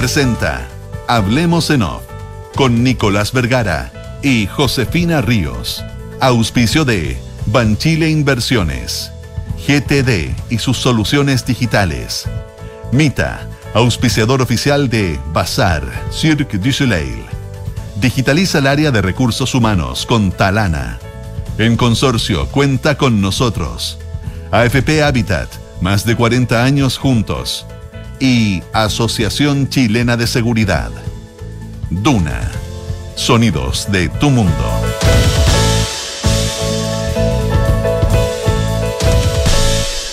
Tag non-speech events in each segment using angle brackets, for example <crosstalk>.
presenta Hablemos en Off con Nicolás Vergara y Josefina Ríos. Auspicio de Banchile Inversiones, GTD y sus soluciones digitales. Mita, auspiciador oficial de Bazar, Cirque du Soleil. Digitaliza el área de recursos humanos con Talana. En consorcio, cuenta con nosotros. AFP Habitat, más de 40 años juntos. Y Asociación Chilena de Seguridad. Duna. Sonidos de tu mundo.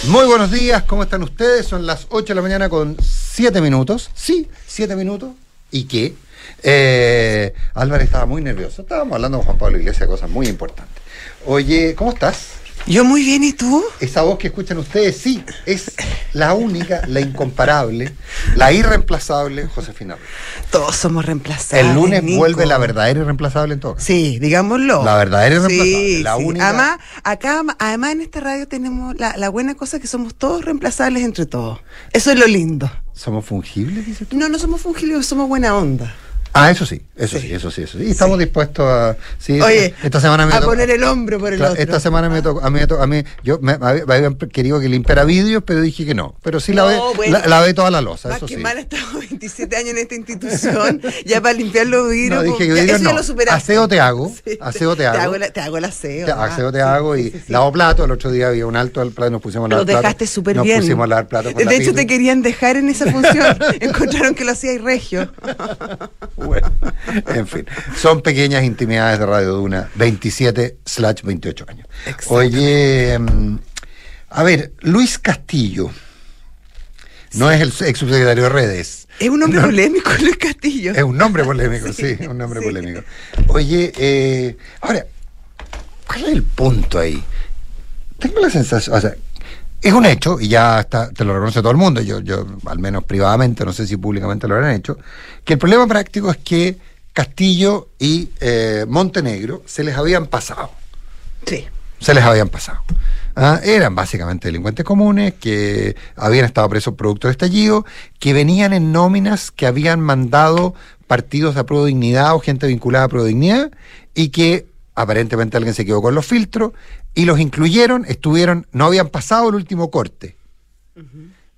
Muy buenos días, ¿cómo están ustedes? Son las 8 de la mañana con 7 minutos. Sí, 7 minutos. ¿Y qué? Eh, Álvaro estaba muy nervioso. Estábamos hablando con Juan Pablo Iglesias de cosas muy importantes. Oye, ¿cómo estás? Yo muy bien, ¿y tú? Esa voz que escuchan ustedes, sí, es la única, la incomparable, la irreemplazable Josefina. Todos somos reemplazables. El lunes Nico. vuelve la verdadera irreemplazable en todo. caso. Sí, digámoslo. La verdadera irreemplazable. Sí, la sí. única. Además, acá, además en esta radio tenemos la, la buena cosa que somos todos reemplazables entre todos. Eso es lo lindo. ¿Somos fungibles, dices tú? No, no somos fungibles, somos buena onda. Ah, eso sí, eso sí, Sí. eso sí, eso sí. Y estamos dispuestos a. Sí, Oye, esta semana me a poner el hombro por el Claro, otro. Esta semana me tocó, a mí, me tocó- a mí yo me, me habían querido que limpiara vídeos, pero dije que no. Pero sí la ve, bueno. la, la ve toda la losa, Más eso que sí. mal, he estado <laughs> 27 años en esta institución, ya para limpiar los vidrios. No, dije que ya- vidrios eso ya lo superaste. Aseo te hago, <laughs> aseo te hago. te hago el aseo. Te- ah, aseo te hago y lavo plato. El otro día había un alto al plato, nos pusimos a Lo lavar plato. dejaste súper Nos bien. pusimos a lavar plato De hecho, te querían dejar en esa función. <laughs> Encontraron que lo hacía y regio. Bueno, en fin, son pequeñas intimidades de Radio Duna, 27 slash 28 años. Oye, mm, a ver, Luis Castillo, no es el ex subsecretario de redes, Es un hombre No. polémico, Luis Castillo. es un nombre polémico, <laughs> sí, Sí, un nombre sí. polémico. Oye, eh, ahora, ¿cuál es el punto ahí? Tengo la sensación, o sea, es un hecho, y ya está, te lo reconoce todo el mundo, yo, yo al menos privadamente, no sé si públicamente lo habrán hecho, que el problema práctico es que Castillo y eh, Montenegro se les habían pasado Sí. se les habían pasado. Ah, Eran básicamente delincuentes comunes que habían estado presos producto de estallido, que venían en nóminas que habían mandado partidos de Pro Dignidad o gente vinculada a Pro Dignidad y que aparentemente alguien se quedó con los filtros y los incluyeron, estuvieron, no habían pasado el último corte.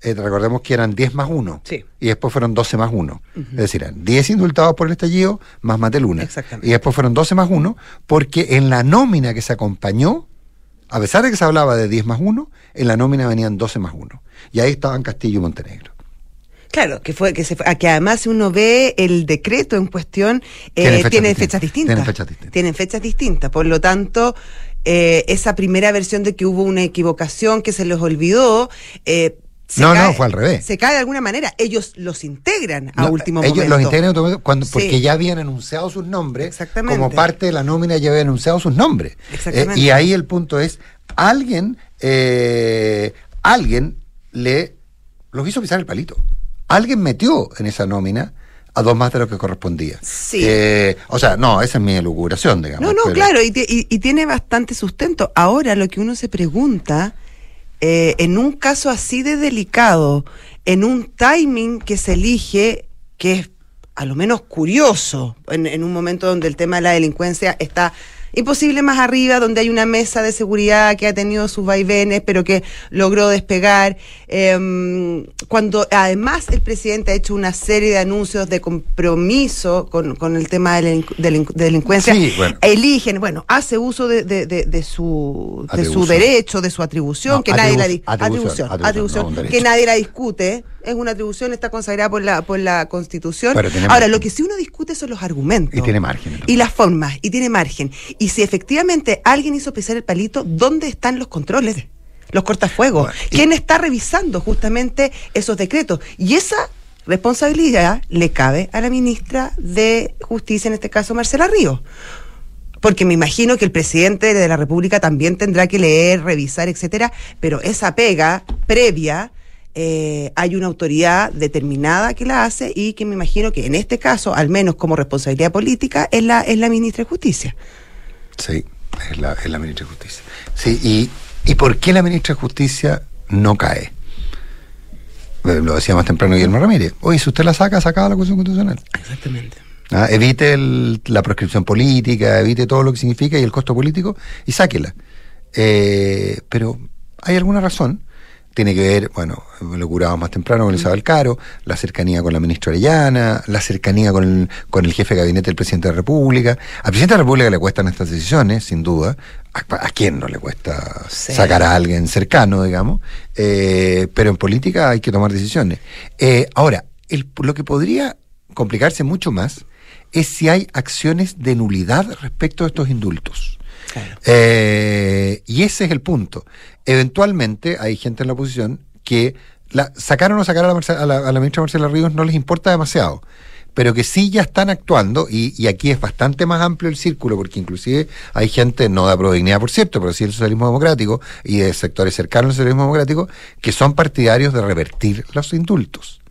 Eh, recordemos que eran 10 más 1 Sí. y después fueron 12 más 1. Es decir, eran 10 indultados por el estallido más Mateluna. Exactamente. Y después fueron 12 más 1 porque en la nómina que se acompañó, a pesar de que se hablaba de 10 más 1, en la nómina venían 12 más 1. Y ahí estaban Castillo y Montenegro. Claro, que fue que se fue- a que además uno ve el decreto en cuestión eh, fechas tiene fechas distintas. Tienen fechas distintas. Tienen fechas distintas. Por lo tanto, eh, esa primera versión de que hubo una equivocación que se les olvidó. eh, se No, no, cae- fue al revés. Se cae de alguna manera. Ellos los integran a No, último ellos momento. los integran en último momento cuando, Sí. porque ya habían anunciado sus nombres. Exactamente. Como parte de la nómina ya habían anunciado sus nombres. Exactamente. Eh, y ahí el punto es, alguien, eh, alguien le los hizo pisar el palito. Alguien metió en esa nómina a dos más de lo que correspondía. Sí. Eh, o sea, no, esa es mi elucubración, digamos. No, no, pero- claro, y, y- y tiene bastante sustento. Ahora lo que uno se pregunta, eh, en un caso así de delicado, en un timing que se elige, que es a lo menos curioso, en, en un momento donde el tema de la delincuencia está imposible más arriba, donde hay una mesa de seguridad que ha tenido sus vaivenes, pero que logró despegar, em, cuando además el presidente ha hecho una serie de anuncios de compromiso con, con el tema de la delincu- delincu- delincuencia, Sí, bueno. eligen, bueno, hace uso de, de, de, de su, de su Atribución. derecho, de su atribución, No, que nadie la di- atribu- atribución, atribución, atribución, no que nadie la discute, es una atribución, está consagrada por la, por la Constitución. Ahora, margen. lo que sí uno discute son los argumentos. Y tiene margen, ¿no? Y las formas, y tiene margen. Y si efectivamente alguien hizo pisar el palito, ¿dónde están los controles? Los cortafuegos. Bueno, y- ¿Quién está revisando justamente esos decretos? Y esa responsabilidad le cabe a la ministra de Justicia, en este caso Marcela Ríos. Porque me imagino que el presidente de la República también tendrá que leer, revisar, etcétera, pero esa pega previa eh, hay una autoridad determinada que la hace y que me imagino que en este caso, al menos como responsabilidad política, es la, es la ministra de Justicia. Sí, es la, es la ministra de Justicia. Sí, y, ¿y por qué la ministra de Justicia no cae? eh, lo decía más temprano Guillermo Ramírez, oye, si usted la saca, sacaba la Constitución Constitucional. Exactamente. Ah, evite el- la proscripción política, evite todo lo que significa y el costo político y sáquela. Eh, pero hay alguna razón. Tiene que ver, bueno, lo curábamos más temprano con Isabel Caro, la cercanía con la ministra Orellana, la cercanía con el, con el jefe de gabinete del presidente de la República. Al presidente de la República le cuestan estas decisiones, sin duda. ¿A, a quién no le cuesta Sí. sacar a alguien cercano, digamos? Eh, pero en política hay que tomar decisiones. Eh, ahora, el- lo que podría complicarse mucho más es si hay acciones de nulidad respecto a estos indultos. Eh, y ese es el punto. Eventualmente hay gente en la oposición que la, sacar o no sacar a la, a ministra Marcela Ríos no les importa demasiado, pero que sí ya están actuando, y, y aquí es bastante más amplio el círculo, porque inclusive hay gente, no de Prodignidad por cierto, pero sí del socialismo democrático y de sectores cercanos al socialismo democrático, que son partidarios de revertir los indultos.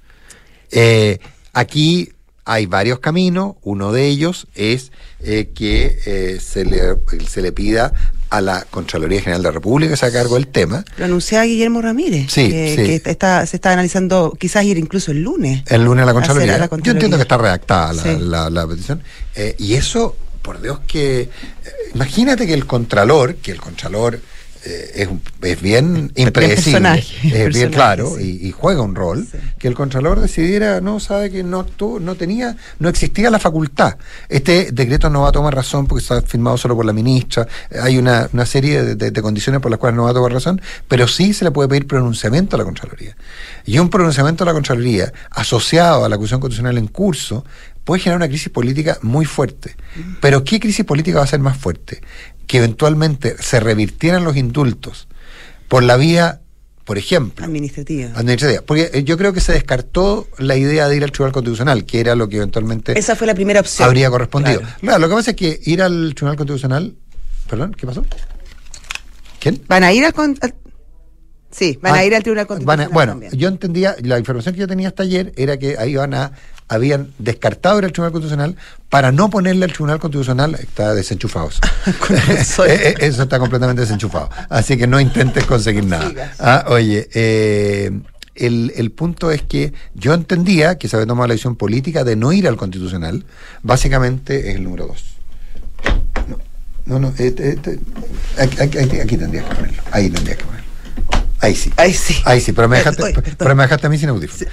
Eh, aquí hay varios caminos. Uno de ellos es eh, que eh, se, le, se le pida a la Contraloría General de la República que se haga cargo del tema. Lo anunciaba Guillermo Ramírez. Sí, que, sí. que está, se está analizando quizás ir incluso el lunes. El lunes a la Contraloría. a la Yo entiendo que está redactada la, Sí. la- la petición. Eh, y eso, por Dios, que. eh, imagínate que el Contralor, que el Contralor eh, es, <laughs> bien impredecible, personaje, es bien claro sí. y, y juega un rol, Sí. que el Contralor decidiera, no sabe que no actuó, no tenía, no existía la facultad. Este decreto no va a tomar razón porque está firmado solo por la ministra, hay una, una serie de, de- de condiciones por las cuales no va a tomar razón, pero sí se le puede pedir pronunciamiento a la Contraloría. Y un pronunciamiento a la Contraloría asociado a la acusación constitucional en curso puede generar una crisis política muy fuerte. Pero ¿qué crisis política va a ser más fuerte? Que eventualmente se revirtieran los indultos por la vía, por ejemplo, Administrativa. administrativa. Porque eh, yo creo que se descartó la idea de ir al Tribunal Constitucional, que era lo que eventualmente Esa fue la primera opción. habría correspondido. Claro. Claro, lo que pasa es que ir al Tribunal Constitucional. Perdón, ¿qué pasó? ¿Quién? ¿Van a ir al, con- Sí, van Ah, a ir al Tribunal van a- Constitucional. bueno, también. yo entendía, la información que yo tenía hasta ayer era que ahí van a, habían descartado ir al Tribunal Constitucional para no ponerle al Tribunal Constitucional, está desenchufado. eso. <laughs> Con razón. <laughs> Eh, eh, eso está completamente desenchufado. Así que no intentes conseguir nada. Ah, oye, eh, el, el punto es que yo entendía que se había tomado la decisión política de no ir al Constitucional. Básicamente es el número dos. No, no, no eh, eh, aquí, aquí- aquí- tendrías que ponerlo. Ahí tendrías que ponerlo. Ahí sí. Ahí sí. Ahí sí, pero me dejaste, perdón. pero me dejaste a mí sin audífono.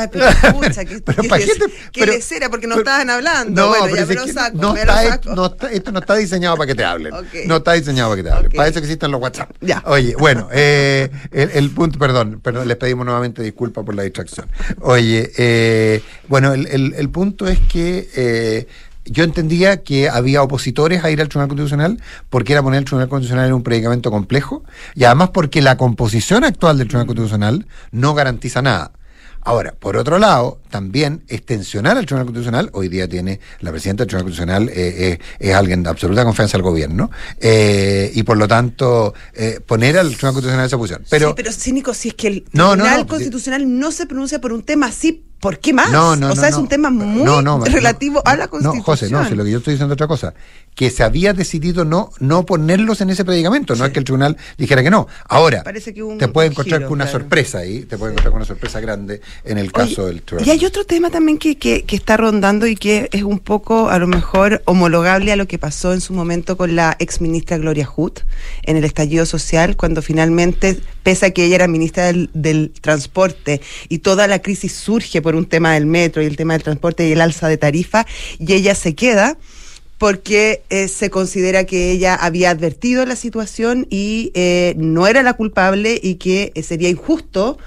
Ay, pero <laughs> escucha, que, Pero que ¿pa' les- qué te- que pero- les era porque no pero- estaban hablando. No, bueno, ya me lo saco, no me está, lo hecho- saco. no está- esto no está diseñado para que te hablen. No está diseñado para que te hablen. Ok. Para eso que existen los WhatsApp. Ya. Oye, bueno, eh, el, el punto, perdón, perdón, les pedimos nuevamente disculpas por la distracción. Oye, eh, bueno, el, el- el punto es que eh, yo entendía que había opositores a ir al Tribunal Constitucional porque era poner el Tribunal Constitucional en un predicamento complejo y además porque la composición actual del Tribunal Constitucional no garantiza nada. Ahora, por otro lado, también extensionar al Tribunal Constitucional, hoy día tiene la presidenta del Tribunal Constitucional, eh, eh, es alguien de absoluta confianza al gobierno, eh, y por lo tanto eh, poner al Tribunal Constitucional en esa posición. Pero, sí, pero cínico, si es que el No, no, Tribunal no, Constitucional no se pronuncia por un tema así, ¿por qué más? No, no, o no, sea, es no. un tema muy No, no, relativo no, a la no, Constitución. José, no, si lo que yo estoy diciendo es otra cosa. Que se había decidido no, no ponerlos en ese predicamento, no es que el tribunal dijera que no. Ahora, Parece que un te puede encontrar giro, con una claro. sorpresa ahí, te puede encontrar con una sorpresa grande en el caso Oye, del tribunal. Y hay otro tema también que, que, que está rondando y que es un poco, a lo mejor, homologable a lo que pasó en su momento con la ex ministra Gloria Hood en el estallido social, cuando finalmente, pese a que ella era ministra del, del transporte y toda la crisis surge por un tema del metro y el tema del transporte y el alza de tarifa, y ella se queda porque eh, se considera que ella había advertido la situación y eh, no era la culpable y que eh, sería injusto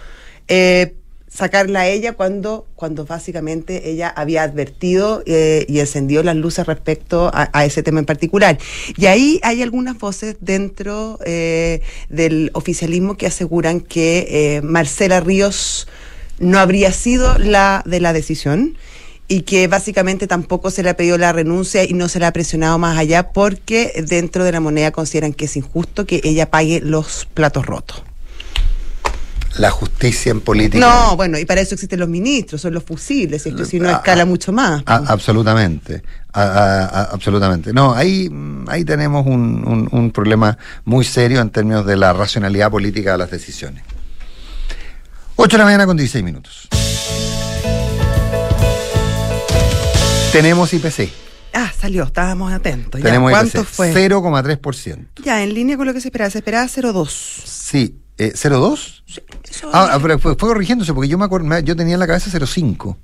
eh, sacarla a ella cuando, cuando básicamente ella había advertido eh, y encendido las luces respecto a, a ese tema en particular. Y ahí hay algunas voces dentro del oficialismo que aseguran que Marcela Ríos no habría sido la de la decisión y que básicamente tampoco se le ha pedido la renuncia y no se le ha presionado más allá porque dentro de la moneda consideran que es injusto que ella pague los platos rotos. La justicia en política. No, bueno, y para eso existen los ministros, son los fusibles, esto si no Ah, escala ah, mucho más. A- absolutamente, A- absolutamente. No, ahí, mm, ahí tenemos un, un- un problema muy serio en términos de la racionalidad política de las decisiones. 8 de la mañana con 16 minutos. Tenemos IPC. Ah, salió, estábamos atentos. Ya, Tenemos ¿Cuánto IPC. fue? 0,3%. Ya, en línea con lo que se esperaba. Se esperaba 0,2. Sí. Eh, ¿0,2? Eso- Ah, pero fue, fue corrigiéndose porque yo me acuerdo, yo tenía en la cabeza 0,5.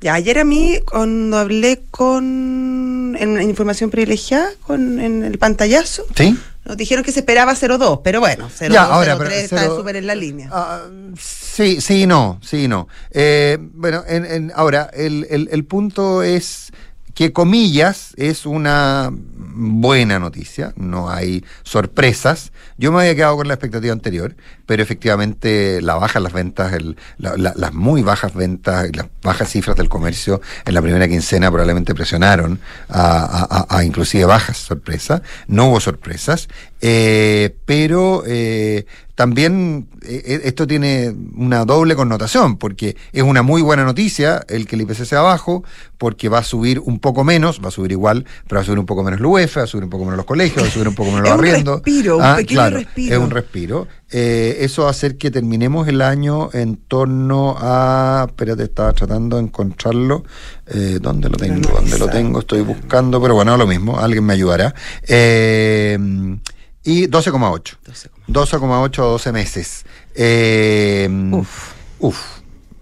Ya, ayer a mí, cuando hablé con. en, en información privilegiada, con, en el pantallazo, ¿Sí? Nos dijeron que se esperaba 0,2, pero bueno, 0,2, Ya, ahora, 0,3 pero está súper en la línea. Ah, sí, sí, no, sí, no. Eh, bueno, en, en- ahora, el, el- el punto es que comillas es una buena noticia, no hay sorpresas. Yo me había quedado con la expectativa anterior, pero efectivamente la baja las ventas, el- la- la- las muy bajas ventas, las bajas cifras del comercio en la primera quincena probablemente presionaron a inclusive bajas sorpresas. No hubo sorpresas, eh, pero eh, también eh, esto tiene una doble connotación, porque es una muy buena noticia el que el IPC sea bajo, porque va a subir un poco menos, va a subir igual, pero va a subir un poco menos el UEF, va a subir un poco menos los colegios, va a subir un poco menos los <laughs> Es un arriendos. respiro, un pequeño claro, respiro. Es un respiro. Eh, eso va a hacer que terminemos el año en torno a. Espérate, estaba tratando de encontrarlo. Eh, ¿Dónde lo tengo? ¿Dónde lo tengo? Estoy buscando, pero bueno, lo mismo, alguien me ayudará. Eh, y 12,8. 12,8 a 12 meses. Eh, Uf. Uf,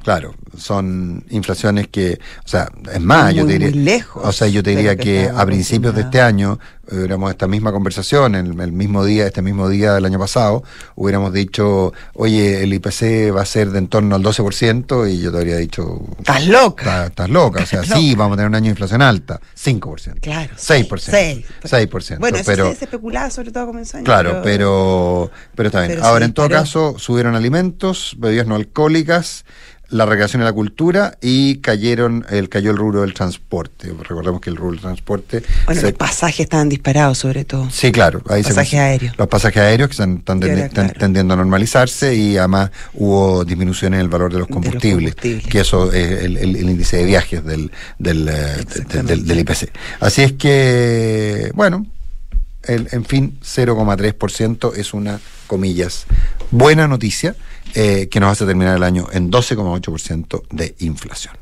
claro, son inflaciones que, o sea, es más, Muy, yo te diría, muy lejos o sea, yo te diría que a principios de este año hubiéramos esta misma conversación, el, el mismo día, este mismo día del año pasado, hubiéramos dicho, oye, el IPC va a ser de en torno al 12% y yo te habría dicho, Estás loca. "Estás- loca, o sea, sí, vamos a tener un año de inflación alta, 5%. Claro. 6%. seis. 6%. Bueno, eso pero, se, se especulaba sobre todo a comienzo de año, Claro, pero, pero está bien. pero Ahora, sí, en todo pero- caso, subieron alimentos, bebidas no alcohólicas, la recreación y la cultura y cayeron el cayó el rubro del transporte. Recordemos que el rubro del transporte Bueno, se- los pasajes estaban disparados sobre todo. Sí, claro. Ahí se- Pasajes aéreos. Los pasajes aéreos que están, están Y ahora, tendi- están claro. tendiendo a normalizarse y además hubo disminución en el valor de los De los combustibles, combustibles. que eso es el, el- el índice de viajes del, del, eh, de- de- del, del IPC. Así es que, bueno, el- en fin, 0,3% es una, comillas, buena noticia eh, que nos hace terminar el año en 12,8% de inflación.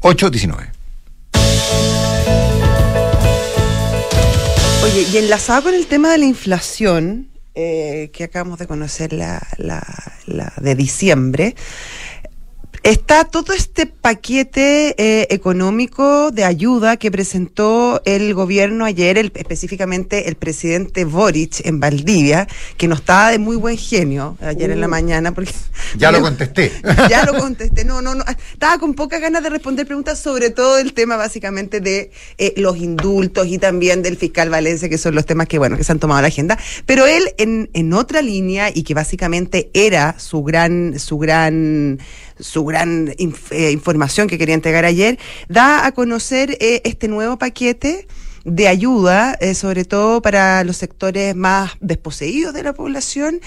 8,19. Oye, y enlazado con el tema de la inflación, eh, que acabamos de conocer la, la, la de diciembre, está todo este paquete eh, económico de ayuda que presentó el gobierno ayer, el- específicamente el presidente Boric en Valdivia, que no estaba de muy buen genio ayer en la mañana, porque Uh. Ya lo <laughs> contesté. ya lo contesté. No, no, no. Estaba con pocas ganas de responder preguntas, sobre todo el tema básicamente de eh, los indultos y también del fiscal Valencia, que son los temas que, bueno, que se han tomado la agenda. Pero él, en, en otra línea, y que básicamente era su gran, su gran, su gran eh, información que quería entregar ayer, da a conocer eh, este nuevo paquete de ayuda, eh, sobre todo para los sectores más desposeídos de la población.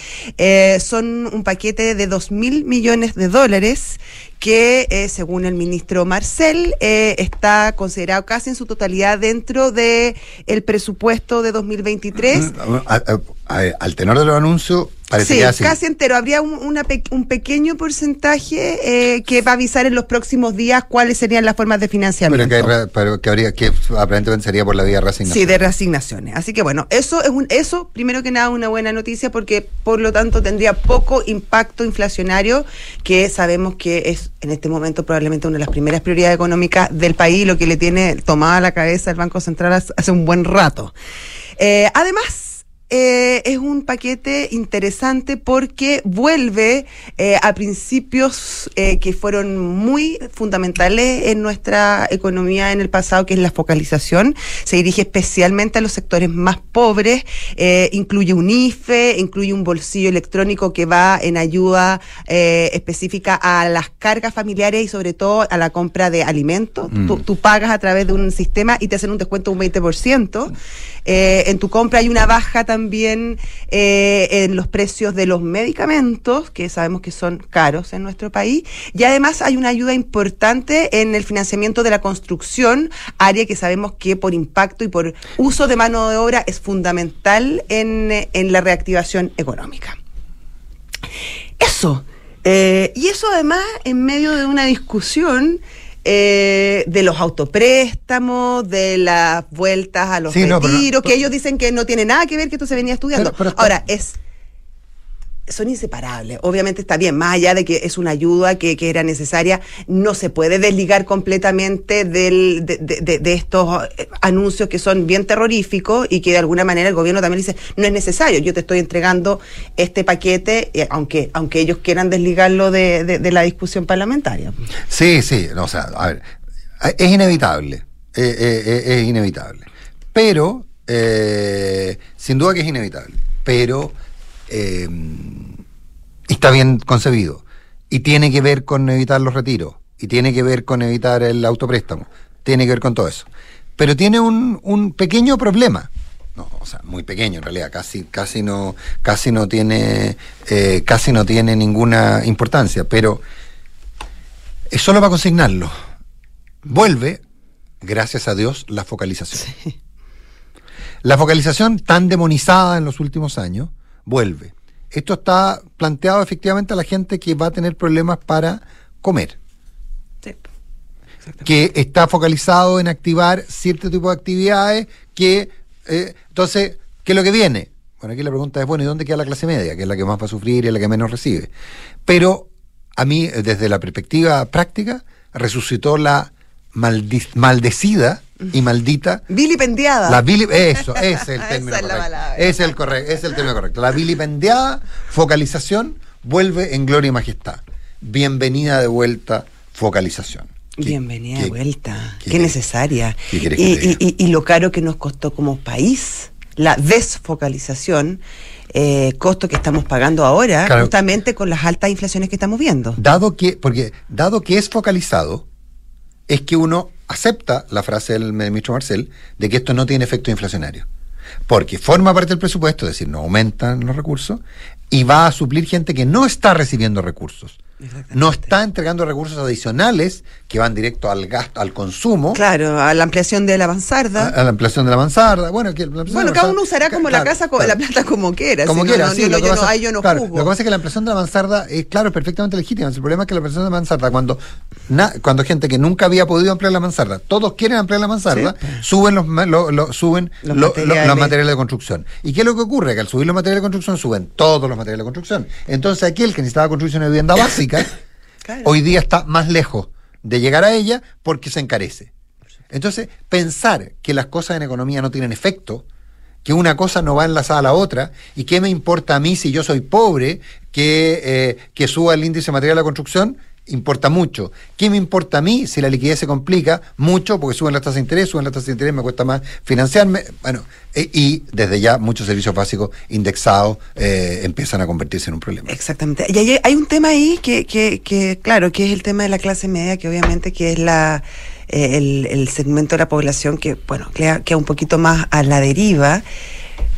Son un paquete de dos mil millones de dólares que, según el ministro Marcel, está considerado casi en su totalidad dentro de el presupuesto de 2023. A- a- a- al tenor de los anuncios, Sí, así. casi entero. Habría un, una un pequeño porcentaje eh, que va a avisar en los próximos días cuáles serían las formas de financiamiento. Pero que, hay pero que habría que aparentemente sería por la vía reasignación. Sí, de reasignaciones. Así que bueno, eso es un, eso primero que nada una buena noticia porque por lo tanto tendría poco impacto inflacionario que sabemos que es en este momento probablemente una de las primeras prioridades económicas del país, lo que le tiene tomada la cabeza el Banco Central hace hace un buen rato. Eh, además, eh, es un paquete interesante porque vuelve eh, a principios eh, que fueron muy fundamentales en nuestra economía en el pasado, que es la focalización. Se dirige especialmente a los sectores más pobres, eh, incluye un IFE, incluye un bolsillo electrónico que va en ayuda específica a las cargas familiares y sobre todo a la compra de alimentos. Mm. Tú, tú pagas a través de un sistema y te hacen un descuento de un 20%. Eh, en tu compra hay una baja también eh, en los precios de los medicamentos, que sabemos que son caros en nuestro país. Y además hay una ayuda importante en el financiamiento de la construcción, área que sabemos que por impacto y por uso de mano de obra es fundamental en, en la reactivación económica. Eso. Eh, y eso además en medio de una discusión eh, de los autopréstamos, de las vueltas a los Sí, no, pero no, retiros, que pero- ellos dicen que no tiene nada que ver que esto se venía estudiando. Pero- Ahora, es son inseparables. Obviamente está bien, más allá de que es una ayuda que, que era necesaria, no se puede desligar completamente del, de, de- de- estos eh, anuncios que son bien terroríficos y que de alguna manera el gobierno también dice, no es necesario, yo te estoy entregando este paquete, eh, aunque, aunque ellos quieran desligarlo de, de- la discusión parlamentaria. Sí, sí, no, o sea, a ver, es inevitable, eh, eh, eh, es inevitable, pero, eh, sin duda que es inevitable, pero eh, está bien concebido y tiene que ver con evitar los retiros y tiene que ver con evitar el autopréstamo, tiene que ver con todo eso, pero tiene un, un pequeño problema. No, o sea, muy pequeño en realidad, casi, casi no, casi no tiene, eh, casi no tiene ninguna importancia, pero es solo para consignarlo. Vuelve, gracias a Dios, la focalización. La focalización tan demonizada en los últimos años, vuelve. Esto está planteado efectivamente a la gente que va a tener problemas para comer, que está focalizado en activar cierto tipo de actividades que, eh, entonces, ¿qué es lo que viene? Bueno, aquí la pregunta es, bueno, ¿y dónde queda la clase media? Que es la que más va a sufrir y es la que menos recibe. Pero a mí, desde la perspectiva práctica, resucitó la maldecida y maldita Vilipendiada. la vili- eso, ese <laughs> es el Esa término es la correcto. palabra. Es el correcto, es el término correcto. La vilipendiada focalización vuelve en gloria y majestad. Bienvenida de vuelta, focalización. ¿Qué- Bienvenida de vuelta. qué necesaria. qué y, lo caro que nos costó como país la desfocalización, eh, costo que estamos pagando ahora, Claro. justamente con las altas inflaciones que estamos viendo. Dado que, porque dado que es focalizado, es que uno acepta la frase del ministro Marcel de que esto no tiene efecto inflacionario. Porque forma parte del presupuesto, es decir, no aumentan los recursos, y va a suplir gente que no está recibiendo recursos. No está entregando recursos adicionales que van directo al gasto, al consumo, Claro, a la ampliación de la a, avanzarda. a la ampliación de la mansarda. Bueno, que la bueno, cada mansarda- uno usará como la casa, claro. la plata como quiera. Como si quiera, no, sí, no, lo que pasa- yo no claro. Lo que pasa es que la ampliación de la mansarda es, claro, perfectamente legítima. El problema es que la ampliación de la mansarda, cuando, na- cuando gente que nunca había podido ampliar la mansarda, todos quieren ampliar la mansarda, suben los ma- lo- lo- suben Los lo- lo- materiales. los materiales de construcción. ¿Y qué es lo que ocurre? Que al subir los materiales de construcción, suben todos los materiales de construcción. Entonces aquel que necesitaba construcción de vivienda básica, Claro. hoy día está más lejos de llegar a ella porque se encarece. Entonces, pensar que las cosas en economía no tienen efecto, que una cosa no va enlazada a la otra, y qué me importa a mí si yo soy pobre, que, eh, que suba el índice material de la construcción, importa mucho. ¿Qué me importa a mí si la liquidez se complica? Mucho, porque suben las tasas de interés, suben las tasas de interés, me cuesta más financiarme. Bueno, eh, y desde ya muchos servicios básicos indexados eh, empiezan a convertirse en un problema. Exactamente. Y hay, hay un tema ahí que, que, que, claro, que es el tema de la clase media, que obviamente que es la eh, el, el segmento de la población que, bueno, queda, queda un poquito más a la deriva.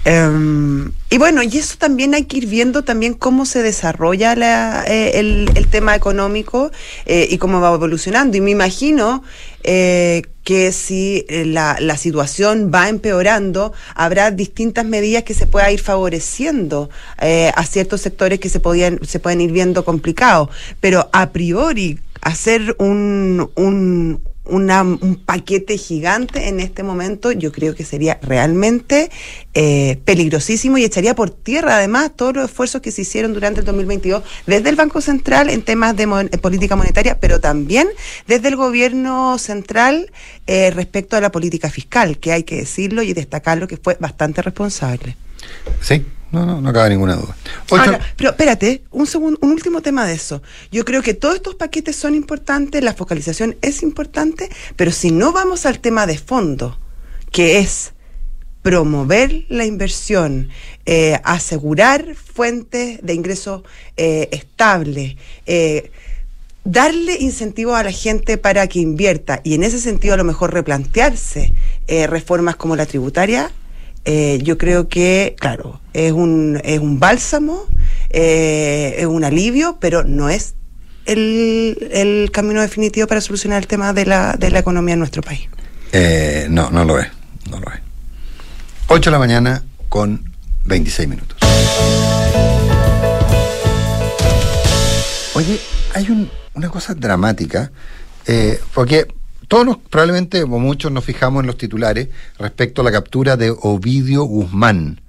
Em, y bueno, y eso también hay que ir viendo también cómo se desarrolla la, eh, el, el tema económico eh, y cómo va evolucionando. Y me imagino eh, que si eh, la, la situación va empeorando, habrá distintas medidas que se pueda ir favoreciendo a ciertos sectores que se, podían, se pueden ir viendo complicados. Pero a priori, hacer un, un, una, un paquete gigante en este momento, yo creo que sería realmente eh, peligrosísimo y echaría por tierra además todos los esfuerzos que se hicieron durante el 2022 desde el Banco Central en temas de mon- eh, política monetaria, pero también desde el gobierno central eh, respecto a la política fiscal, que hay que decirlo y destacarlo que fue bastante responsable. Sí, no, no, no cabe ninguna duda. Pero espérate, un segundo, un último tema de eso. Yo creo que todos estos paquetes son importantes, la focalización es importante, pero si no vamos al tema de fondo, que es promover la inversión, eh, asegurar fuentes de ingresos eh, estables, eh, darle incentivos a la gente para que invierta y en ese sentido a lo mejor replantearse reformas como la tributaria, eh, yo creo que, claro, es un, es un bálsamo, eh, es un alivio, pero no es el, el camino definitivo para solucionar el tema de la, de la economía en nuestro país. Eh, no, no lo es, no lo es. 8 de la mañana con 26 minutos. Oye, hay un- una cosa dramática, porque todos nos, probablemente, o muchos nos fijamos en los titulares respecto a la captura de Ovidio Guzmán.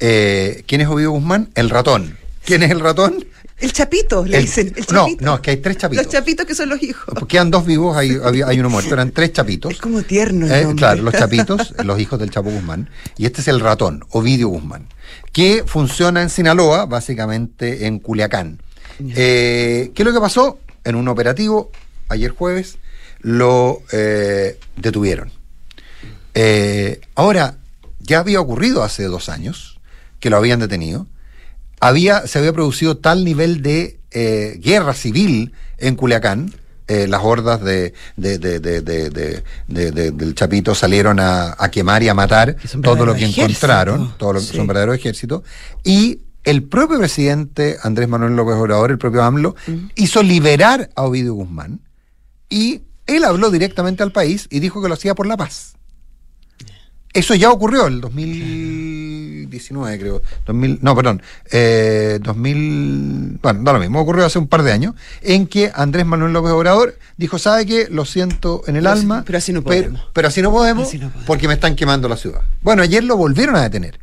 Eh, ¿Quién es Ovidio Guzmán? El ratón. ¿Quién es el ratón? El chapito, le El- dicen. El no, chapito. no, es que hay tres chapitos. Los chapitos que son los hijos. Quedan dos vivos, hay, <laughs> hay uno muerto, eran tres chapitos. Es como tierno el Eh, claro, los <laughs> chapitos, los hijos del Chapo Guzmán. Y este es el ratón, Ovidio Guzmán, que funciona en Sinaloa, básicamente en Culiacán. Eh, ¿Qué es lo que pasó? En un operativo, ayer jueves, lo eh, detuvieron. Eh, ahora, ya había ocurrido hace dos años que lo habían detenido. Había, se había producido tal nivel de eh, guerra civil en Culiacán. las hordas de, de- de- de- de- de- de- de- del Chapito salieron a, a quemar y a matar todo lo que encontraron, ejércitos. todo lo que Sí. son verdaderos ejércitos. Y el propio presidente Andrés Manuel López Obrador, el propio AMLO, hizo liberar a Ovidio Guzmán y él habló directamente al país y dijo que lo hacía por la paz. Eso ya ocurrió el 2019, creo. 2000, no, perdón. Eh, 2000. Bueno, da lo mismo. Ocurrió hace un par de años. En que Andrés Manuel López Obrador dijo: ¿Sabe qué? Lo siento en el Pero así- alma. pero así no Pero, podemos. pero así no podemos. Así no podemos. Porque me están quemando la ciudad. Bueno, ayer lo volvieron a detener.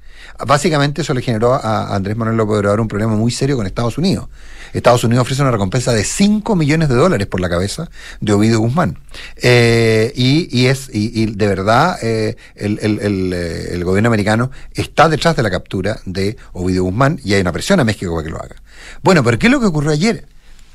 Básicamente eso le generó a Andrés Manuel López Obrador un problema muy serio con Estados Unidos. Estados Unidos ofrece una recompensa de 5 millones de dólares por la cabeza de Ovidio Guzmán. Eh, y, y es y, y de verdad eh, el, eh, el gobierno americano está detrás de la captura de Ovidio Guzmán y hay una presión a México para que lo haga. Bueno, pero ¿qué es lo que ocurrió ayer?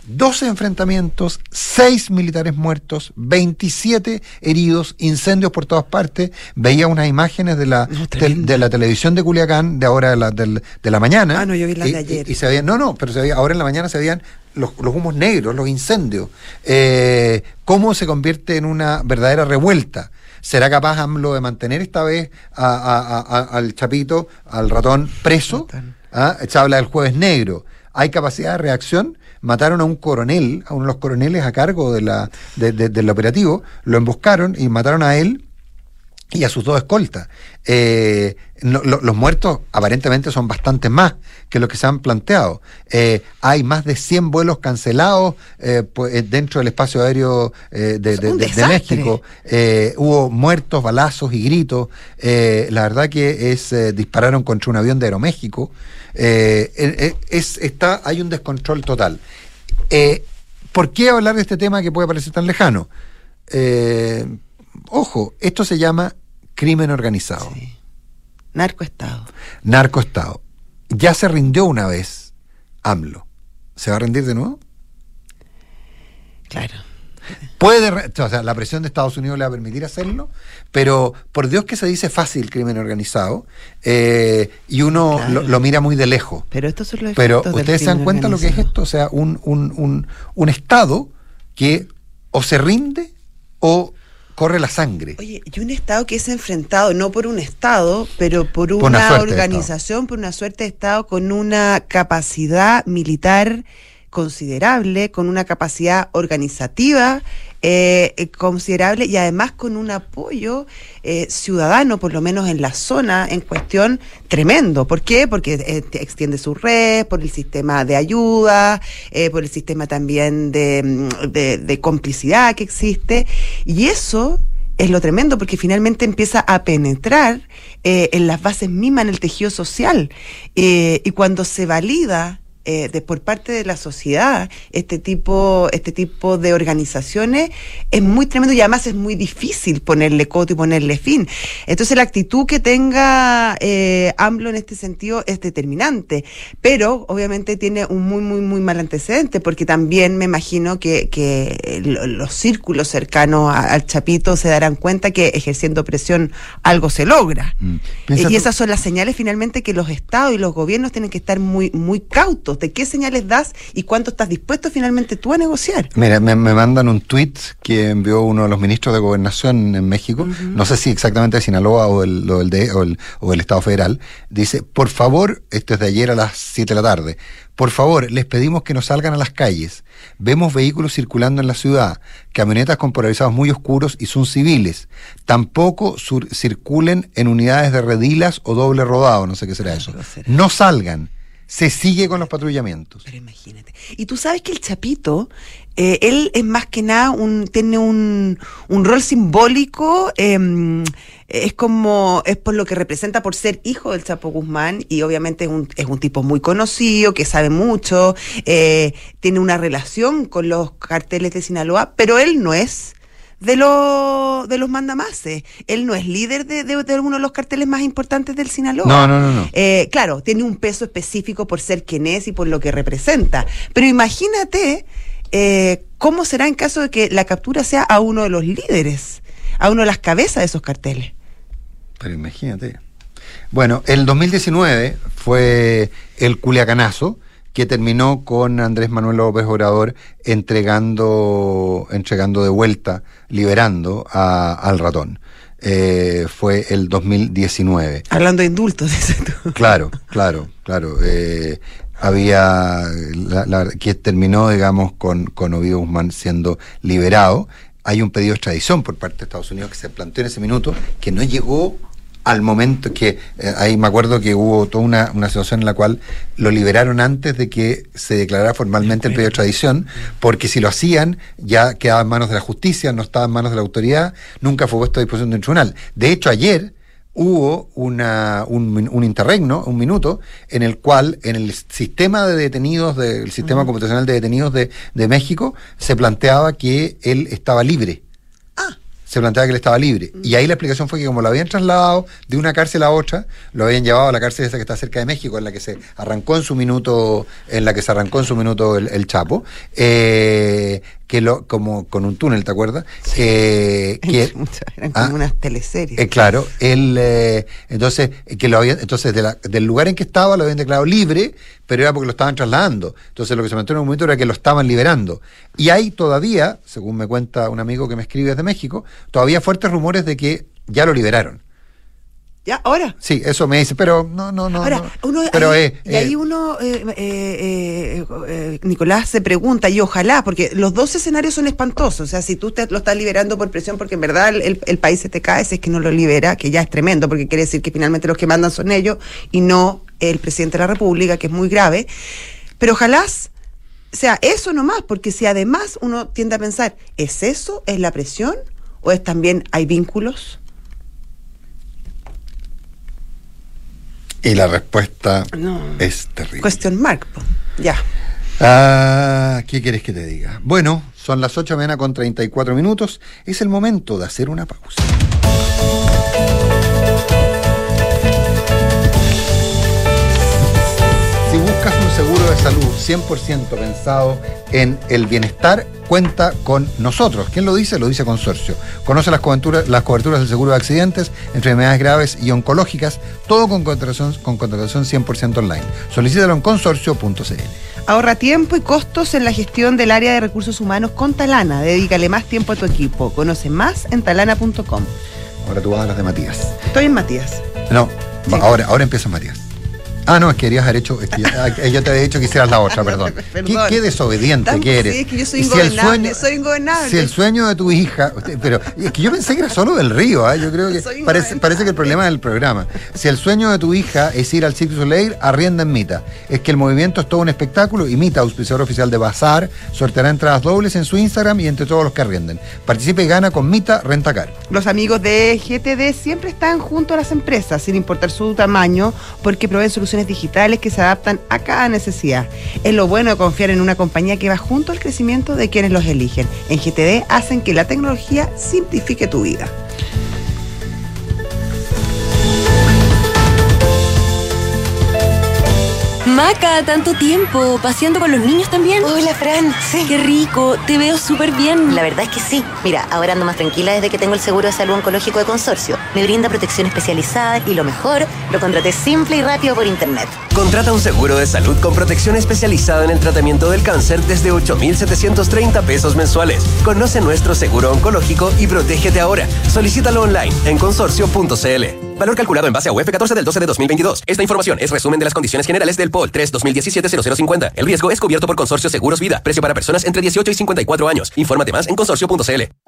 12 enfrentamientos, 6 militares muertos, 27 heridos, incendios por todas partes. Veía unas imágenes de la, No, de, la televisión de Culiacán de ahora de la, de la mañana. Ah, no, yo vi las y, de ayer. Y, y se veían, no, no, pero se veía, ahora en la mañana se veían los, los humos negros, los incendios. Eh, ¿Cómo se convierte en una verdadera revuelta? ¿Será capaz AMLO de mantener esta vez a- a- a- a- al Chapito, al ratón, preso? ¿Ah? Se habla del jueves negro. ¿Hay capacidad de reacción? Mataron a un coronel, a uno de los coroneles a cargo de la, de- de- del operativo, lo emboscaron y mataron a él y a sus dos escoltas. Eh, no- lo- los muertos aparentemente son bastantes más que los que se han planteado. Eh, hay más de 100 vuelos cancelados eh, dentro del espacio aéreo de, de- de- de. México. Hubo muertos, balazos y gritos. La verdad que es dispararon contra un avión de Aeroméxico. Es, está, hay un descontrol total. ¿Por qué hablar de este tema que puede parecer tan lejano? Ojo, esto se llama crimen organizado, Sí. Narcoestado. narcoestado. Ya se rindió una vez AMLO. ¿Se va a rendir de nuevo? Claro. Puede, o sea, la presión de Estados Unidos le va a permitir hacerlo, pero por Dios que se dice fácil crimen organizado eh, y uno Claro. lo, lo mira muy de lejos. Pero estos son los Pero ustedes se dan cuenta lo que es organizado. esto, o sea, un, un, un, un Estado que o se rinde o corre la sangre. Oye, y un Estado que es enfrentado no por un Estado, pero por una, una suerte de organización, por una suerte de Estado con una capacidad militar considerable, con una capacidad organizativa eh, considerable y además con un apoyo eh, ciudadano, por lo menos en la zona en cuestión, tremendo. ¿Por qué? Porque eh, extiende su red, por el sistema de ayuda, por el sistema también de, mm, de- de complicidad que existe. Y eso es lo tremendo porque finalmente empieza a penetrar en las bases mismas, en el tejido social. Y cuando se valida eh, de, por parte de la sociedad este tipo, este tipo de organizaciones, es muy tremendo y además es muy difícil ponerle coto y ponerle fin. Entonces la actitud que tenga eh, AMLO en este sentido es determinante, pero obviamente tiene un muy, muy, muy mal antecedente porque también me imagino que, que lo- los círculos cercanos a- al Chapito se darán cuenta que ejerciendo presión algo se logra. Mm. Y esas son las señales finalmente que los estados y los gobiernos tienen que estar muy, muy cautos qué señales das y cuánto estás dispuesto finalmente tú a negociar. Mira, me, me mandan un tweet que envió uno de los ministros de Gobernación en México, no sé si exactamente de Sinaloa o el, o el, de, o, el, o el Estado Federal, dice, por favor, esto es de ayer a las 7 de la tarde, por favor, les pedimos que no salgan a las calles. Vemos vehículos circulando en la ciudad, camionetas con polarizados muy oscuros y son civiles. Tampoco circulen en unidades de redilas o doble rodado, no sé qué será eso. No salgan. Se sigue con los patrullamientos. Pero imagínate. Y tú sabes que el Chapito, eh, él es más que nada un, tiene un, un rol simbólico, em, es como, es por lo que representa por ser hijo del Chapo Guzmán y obviamente es un, es un tipo muy conocido, que sabe mucho, eh, tiene una relación con los carteles de Sinaloa, pero él no es de, los de los mandamases. Él no es líder de, de, de, uno de los carteles más importantes del Sinaloa. No, no, no. no. Eh, claro, tiene un peso específico por ser quien es y por lo que representa. Pero imagínate eh, cómo será en caso de que la captura sea a uno de los líderes, a uno de las cabezas de esos carteles. Pero imagínate. Bueno, el 2019 fue el Culiacanazo que terminó con Andrés Manuel López Obrador entregando, entregando de vuelta, liberando a, al ratón. Eh, fue el 2019. Hablando de indultos, <laughs> dices tú. Claro, claro, claro. Eh, había la, la, que terminó, digamos, con, con Ovidio Guzmán siendo liberado. Hay un pedido de extradición por parte de Estados Unidos que se planteó en ese minuto, que no llegó al momento que eh, ahí me acuerdo que hubo toda una, una, situación en la cual lo liberaron antes de que se declarara formalmente el pedido de extradición, porque si lo hacían ya quedaba en manos de la justicia, no estaba en manos de la autoridad, nunca fue puesto a disposición de un tribunal. De hecho, ayer hubo una, un, un, interregno, un minuto, en el cual en el sistema de detenidos, del sistema uh -huh. computacional de detenidos de, de México, se planteaba que él estaba libre se planteaba que él estaba libre. Y ahí la explicación fue que como lo habían trasladado de una cárcel a otra, lo habían llevado a la cárcel esa que está cerca de México, en la que se arrancó en su minuto, en la que se arrancó en su minuto el, el Chapo, eh, que lo, como con un túnel, ¿te acuerdas? Sí. Eh, <laughs> que, <laughs> Eran como ah, unas teleseries. Eh, claro, él, eh, entonces, que lo había, entonces de la, del lugar en que estaba lo habían declarado libre, pero era porque lo estaban trasladando. Entonces lo que se mantuvo en un momento era que lo estaban liberando. Y hay todavía, según me cuenta un amigo que me escribe desde México, todavía fuertes rumores de que ya lo liberaron. ¿Ya? ¿Ahora? Sí, eso me dice, pero no, no, no. Ahora, no. uno, pero, ahí, eh, y ahí uno, eh, eh, Nicolás, se pregunta, y ojalá, porque los dos escenarios son espantosos. O sea, si tú te lo estás liberando por presión, porque en verdad el, el, país se te cae, si es que no lo libera, que ya es tremendo, porque quiere decir que finalmente los que mandan son ellos y no el presidente de la República, que es muy grave. Pero ojalá sea eso nomás, porque si además uno tiende a pensar, ¿es eso? ¿Es la presión? ¿O es también hay vínculos? Y la respuesta no. es terrible. Question mark, ya. Ah, ¿Qué quieres que te diga? Bueno, son las 8 de la mañana con 34 minutos. Es el momento de hacer una pausa. Seguro de salud 100% pensado en el bienestar, cuenta con nosotros. ¿Quién lo dice? Lo dice Consorcio. Conoce las coberturas, las coberturas del seguro de accidentes, enfermedades graves y oncológicas, todo con contratación, con contratación 100% online. Solicítalo en consorcio.cl. Ahorra tiempo y costos en la gestión del área de recursos humanos con Talana. Dedícale más tiempo a tu equipo. Conoce más en talana.com. Ahora tú vas a las de Matías. Estoy en Matías. No, sí. ahora, ahora empieza Matías. Ah, no, es que querías haber hecho. Es que yo, yo, te había dicho que hicieras la otra, <laughs> perdón. perdón. ¿Qué, ¿Qué, desobediente que eres. Sí, es que yo soy ingobernable, si sueño, soy ingobernable. Si el sueño de tu hija. Pero es que yo pensé que era solo del río, ¿eh? yo creo que parece, parece, que el problema es el programa. Si el sueño de tu hija es ir al Cirque du Soleil, arrienda en Mita. Es que el movimiento es todo un espectáculo y Mita, auspiciador oficial de Bazar, sorteará entradas dobles en su Instagram y entre todos los que arrienden. Participe y gana con Mita Rentacar. Los amigos de GTD siempre están junto a las empresas, sin importar su tamaño, porque proveen soluciones digitales que se adaptan a cada necesidad. Es lo bueno de confiar en una compañía que va junto al crecimiento de quienes los eligen. En GTD hacen que la tecnología simplifique tu vida. Maca, tanto tiempo, paseando con los niños también. Hola, Fran. Sí. Qué rico, te veo súper bien. La verdad es que sí. Mira, ahora ando más tranquila desde que tengo el seguro de salud oncológico de consorcio. Me brinda protección especializada y lo mejor, lo contraté simple y rápido por internet. Contrata un seguro de salud con protección especializada en el tratamiento del cáncer desde 8,730 pesos mensuales. Conoce nuestro seguro oncológico y protégete ahora. Solicítalo online en consorcio.cl. Valor calculado en base a UF 14 del 12 de 2022. Esta información es resumen de las condiciones generales del POL 3 2017-0050. El riesgo es cubierto por Consorcio Seguros Vida. Precio para personas entre 18 y 54 años. Infórmate más en consorcio.cl.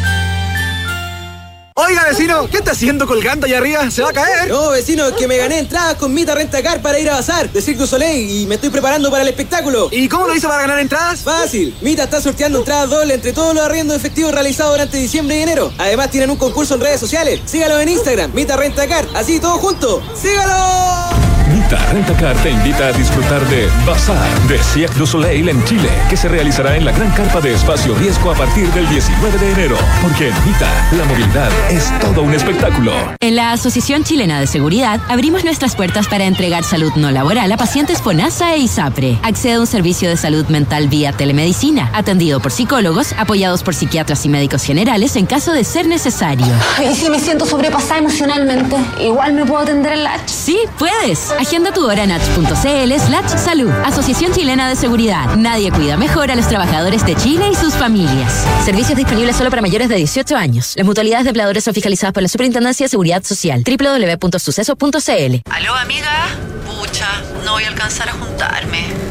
Oiga, vecino, ¿qué está haciendo colgando allá arriba? ¿Se va a caer? No, vecino, es que me gané entradas con Mita Rentacar para ir a bazar de du Soleil y me estoy preparando para el espectáculo. ¿Y cómo lo hizo para ganar entradas? Fácil. Mita está sorteando entradas dobles entre todos los arriendos efectivos realizados durante diciembre y enero. Además, tienen un concurso en redes sociales. Sígalo en Instagram, Mita Rentacar. Así, todo junto. ¡Sígalo! Mita Rentacar te invita a disfrutar de Bazar de Cirque du Soleil en Chile, que se realizará en la gran carpa de Espacio Riesgo a partir del 19 de enero. Porque en Mita, la movilidad es todo un espectáculo. En la Asociación Chilena de Seguridad abrimos nuestras puertas para entregar salud no laboral a pacientes FONASA e ISAPRE. Accede a un servicio de salud mental vía telemedicina, atendido por psicólogos, apoyados por psiquiatras y médicos generales en caso de ser necesario. ¿Y si me siento sobrepasada emocionalmente? ¿Igual me puedo atender en la Sí, puedes. Agenda tu hora en slash salud. Asociación Chilena de Seguridad. Nadie cuida mejor a los trabajadores de Chile y sus familias. Servicios disponibles solo para mayores de 18 años. Las mutualidades de empleadores son fiscalizadas por la Superintendencia de Seguridad Social. www.suceso.cl Aló, amiga. Pucha, no voy a alcanzar a juntarme.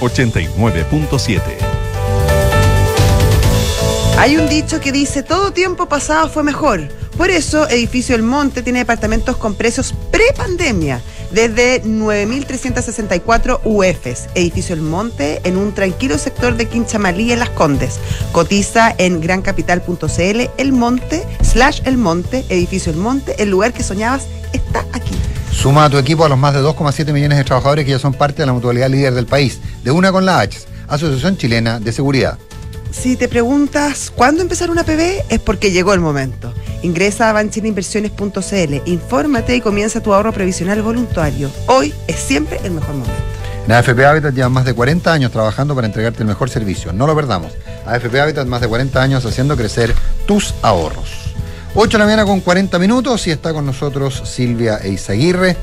89.7. Hay un dicho que dice, todo tiempo pasado fue mejor. Por eso, Edificio El Monte tiene departamentos con precios pre-pandemia, desde 9.364 UFs. Edificio El Monte, en un tranquilo sector de Quinchamalí, en Las Condes. Cotiza en grancapital.cl, El Monte, slash El Monte, Edificio El Monte, el lugar que soñabas está aquí. Suma a tu equipo a los más de 2,7 millones de trabajadores que ya son parte de la mutualidad líder del país. De una con la H, Asociación Chilena de Seguridad. Si te preguntas cuándo empezar una PB, es porque llegó el momento. Ingresa a banchileinversiones.cl, infórmate y comienza tu ahorro previsional voluntario. Hoy es siempre el mejor momento. En AFP Habitat llevan más de 40 años trabajando para entregarte el mejor servicio. No lo perdamos. AFP Habitat más de 40 años haciendo crecer tus ahorros. 8 de la mañana con 40 minutos y está con nosotros Silvia Eizaguirre,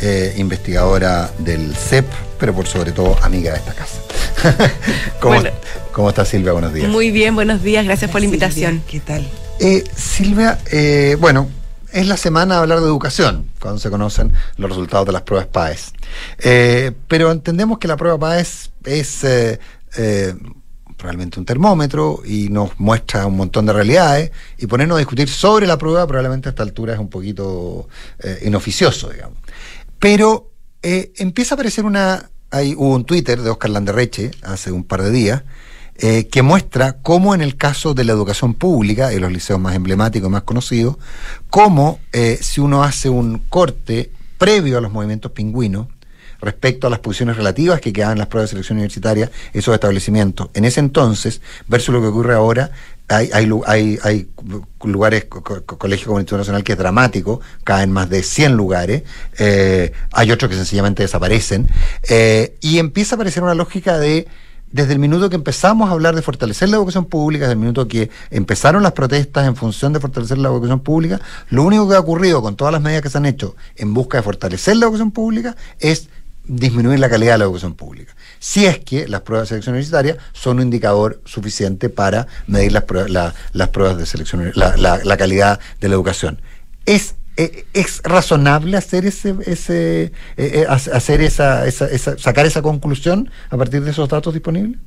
eh, investigadora del CEP, pero por sobre todo amiga de esta casa. <laughs> ¿Cómo, Bueno. ¿Cómo está Silvia? Buenos días. Muy bien, buenos días, gracias por la invitación. ¿Qué tal? Eh, Silvia, eh, bueno, es la semana de hablar de educación, cuando se conocen los resultados de las pruebas PAES. Eh, pero entendemos que la prueba PAES es eh, eh, probablemente un termómetro y nos muestra un montón de realidades y ponernos a discutir sobre la prueba probablemente a esta altura es un poquito eh, inoficioso, digamos. Pero eh, empieza a aparecer una... Hay, hubo un Twitter de Oscar Landerreche hace un par de días eh, que muestra cómo en el caso de la educación pública, y los liceos más emblemáticos, más conocidos, cómo eh, si uno hace un corte previo a los movimientos pingüinos, respecto a las posiciones relativas que quedaban en las pruebas de selección universitaria, esos establecimientos. En ese entonces, versus lo que ocurre ahora, hay, hay, hay, hay lugares, co- co- Colegio Comunitario Nacional, que es dramático, caen más de 100 lugares, eh, hay otros que sencillamente desaparecen, eh, y empieza a aparecer una lógica de, desde el minuto que empezamos a hablar de fortalecer la educación pública, desde el minuto que empezaron las protestas en función de fortalecer la educación pública, lo único que ha ocurrido con todas las medidas que se han hecho en busca de fortalecer la educación pública es disminuir la calidad de la educación pública. Si es que las pruebas de selección universitaria son un indicador suficiente para medir las pruebas, la- de selección, la, la- calidad de la educación. ¿Es, es razonable hacer ese, ese eh, eh, hac- hacer esa, esa- esa- sacar esa conclusión a partir de esos datos disponibles?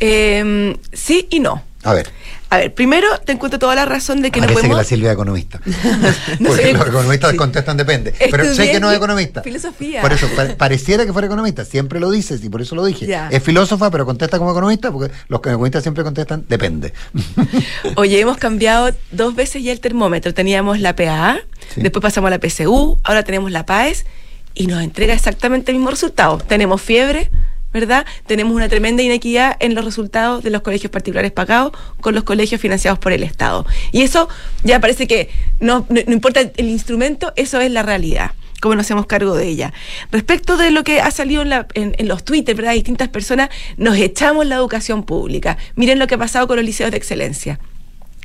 Eh, sí y no. A ver, A ver, primero te encuentro toda la razón de que no parece que podemos. la Silvia es economista. <laughs> No Porque soy- los economistas contestan depende. Pero sé que no es economista. Filosofía. Por eso, pa- pareciera que fuera economista, siempre lo dices y por eso lo dije. Ya. Es filósofa, pero contesta como economista, porque los economistas siempre contestan depende. <laughs> Oye, hemos cambiado dos veces ya el termómetro. Teníamos la PAA, después pasamos a la PSU, ahora tenemos la PAES y nos entrega exactamente el mismo resultado. Tenemos fiebre, ¿verdad? Tenemos una tremenda inequidad en los resultados de los colegios particulares pagados con los colegios financiados por el Estado. Y eso ya parece que no, importa el, instrumento, eso es la realidad cómo nos hacemos cargo de ella. Respecto de lo que ha salido en, la- en los Twitter, ¿verdad? Distintas personas nos echamos la educación pública. Miren lo que ha pasado con los liceos de excelencia.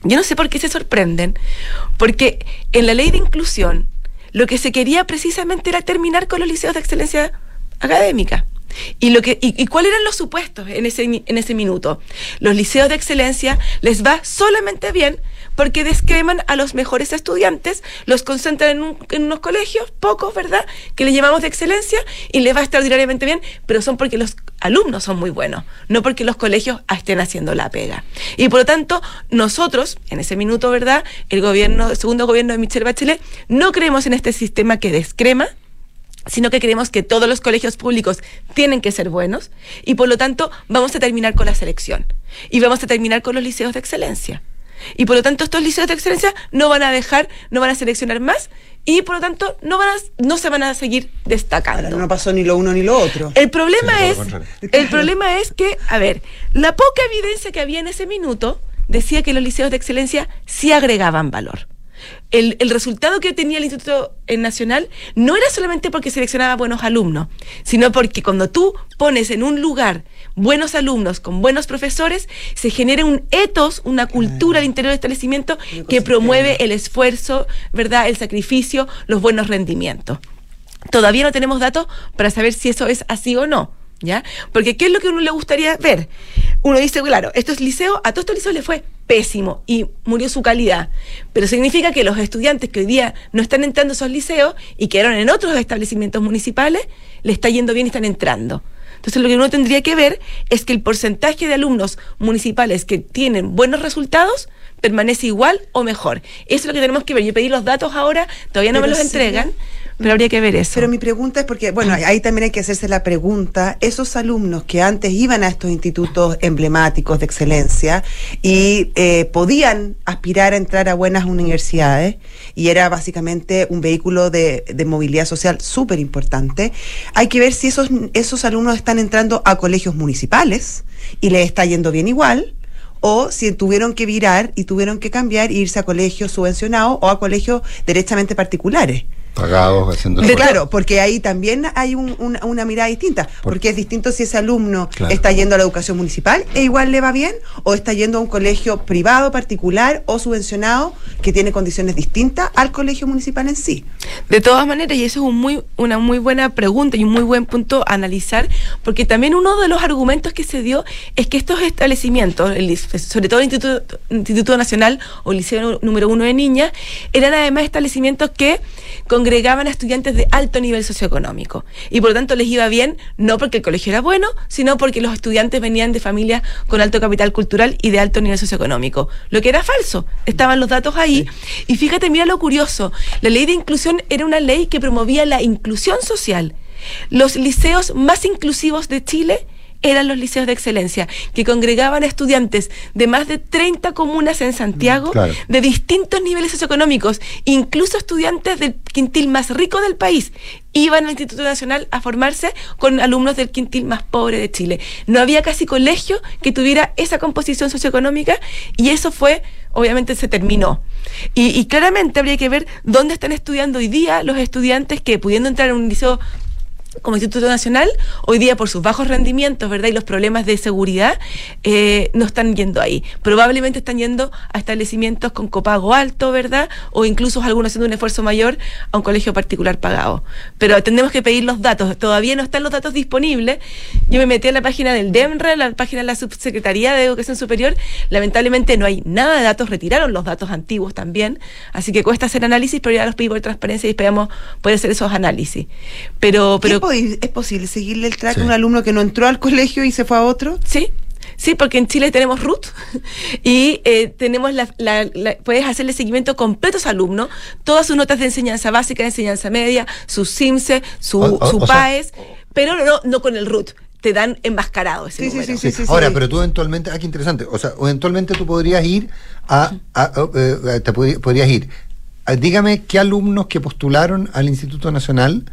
Yo no sé por qué se sorprenden, porque en la ley de inclusión lo que se quería precisamente era terminar con los liceos de excelencia académica. Y, lo que, y, cuáles eran los supuestos en ese, en ese minuto? Los liceos de excelencia les va solamente bien porque descreman a los mejores estudiantes, los concentran en, un- unos colegios, pocos, ¿verdad?, que le llamamos de excelencia y les va extraordinariamente bien, pero son porque los alumnos son muy buenos, no porque los colegios estén haciendo la pega. Y por lo tanto, nosotros, en ese minuto, ¿verdad?, el gobierno, segundo gobierno de Michelle Bachelet, no creemos en este sistema que descrema, sino que creemos que todos los colegios públicos tienen que ser buenos y por lo tanto vamos a terminar con la selección y vamos a terminar con los liceos de excelencia. Y por lo tanto estos liceos de excelencia no van a dejar, no van a seleccionar más y por lo tanto no van a, no se van a seguir destacando. no pasó ni lo uno ni lo otro. El problema es, el problema es que, a ver, la poca evidencia que había en ese minuto decía que los liceos de excelencia sí agregaban valor. El, el resultado que tenía el Instituto Nacional no era solamente porque seleccionaba buenos alumnos, sino porque cuando tú pones en un lugar buenos alumnos con buenos profesores, se genera un etos, una cultura al interior del establecimiento que promueve el esfuerzo, ¿verdad? El sacrificio, los buenos rendimientos. Todavía no tenemos datos para saber si eso es así o no. ¿Ya? Porque ¿qué es lo que a uno le gustaría ver? Uno dice, claro, estos liceos, a todos estos liceos les fue pésimo y murió su calidad. Pero significa que los estudiantes que hoy día no están entrando a esos liceos y quedaron en otros establecimientos municipales, le está yendo bien y están entrando. Entonces lo que uno tendría que ver es que el porcentaje de alumnos municipales que tienen buenos resultados permanece igual o mejor. Eso es lo que tenemos que ver. Yo pedí los datos ahora, todavía no me los sí, entregan, pero habría que ver eso. Pero mi pregunta es porque, bueno, ahí también hay que hacerse la pregunta, esos alumnos que antes iban a estos institutos emblemáticos de excelencia y eh, podían aspirar a entrar a buenas universidades y era básicamente un vehículo de, de movilidad social súper importante, hay que ver si esos, esos alumnos están entrando a colegios municipales y les está yendo bien igual o si tuvieron que virar y tuvieron que cambiar e irse a colegios subvencionados o a colegios derechamente particulares. Pagados, haciendo De- claro, porque ahí también hay un- una, una mirada distinta, porque es distinto si ese alumno Claro. está yendo a la educación municipal e igual le va bien, o está yendo a un colegio privado, particular o subvencionado que tiene condiciones distintas al colegio municipal en sí. De todas maneras, y eso es un muy, una muy buena pregunta y un muy buen punto a analizar, porque también uno de los argumentos que se dio es que estos establecimientos, el sobre todo el Instituto, Instituto Nacional o el Liceo número uno de niñas, eran además establecimientos que congregaban a estudiantes de alto nivel socioeconómico. Y por lo tanto les iba bien, no porque el colegio era bueno, sino porque los estudiantes venían de familias con alto capital cultural y de alto nivel socioeconómico. Lo que era falso. Estaban los datos ahí. Y fíjate, mira lo curioso. La ley de inclusión era una ley que promovía la inclusión social. Los liceos más inclusivos de Chile eran los liceos de excelencia, que congregaban estudiantes de más de 30 comunas en Santiago, Claro. de distintos niveles socioeconómicos, incluso estudiantes del quintil más rico del país. Iban al Instituto Nacional a formarse con alumnos del quintil más pobre de Chile. No había casi colegio que tuviera esa composición socioeconómica y eso fue, obviamente se terminó. Y, y claramente habría que ver dónde están estudiando hoy día los estudiantes que pudiendo entrar en un liceo como Instituto Nacional, hoy día por sus bajos rendimientos, ¿verdad? Y los problemas de seguridad, eh, no están yendo ahí. Probablemente están yendo a establecimientos con copago alto, ¿verdad? O incluso algunos haciendo un esfuerzo mayor a un colegio particular pagado. Pero tenemos que pedir los datos. Todavía no están los datos disponibles. Yo me metí a la página del DEMRE, la página de la Subsecretaría de Educación Superior. Lamentablemente no hay nada de datos. Retiraron los datos antiguos también. Así que cuesta hacer análisis, pero ya los pedí por transparencia y esperamos poder hacer esos análisis. Pero, pero ¿Es, po- es posible seguirle el track a un alumno que no entró al colegio y se fue a otro? Sí. Sí, porque en Chile tenemos RUT <laughs> y eh, tenemos la, la- la- puedes hacerle seguimiento completo a ese alumno, todas sus notas de enseñanza básica, de enseñanza media, sus CIMSE, su, O- o- su o sea- PAES, pero no, no con el RUT. Te dan enmascarado ese número. Sí. Ahora, pero tú eventualmente, ah, qué interesante, o sea, eventualmente tú podrías ir a, a- a- eh, te podrías ir. a- dígame qué alumnos que postularon al Instituto Nacional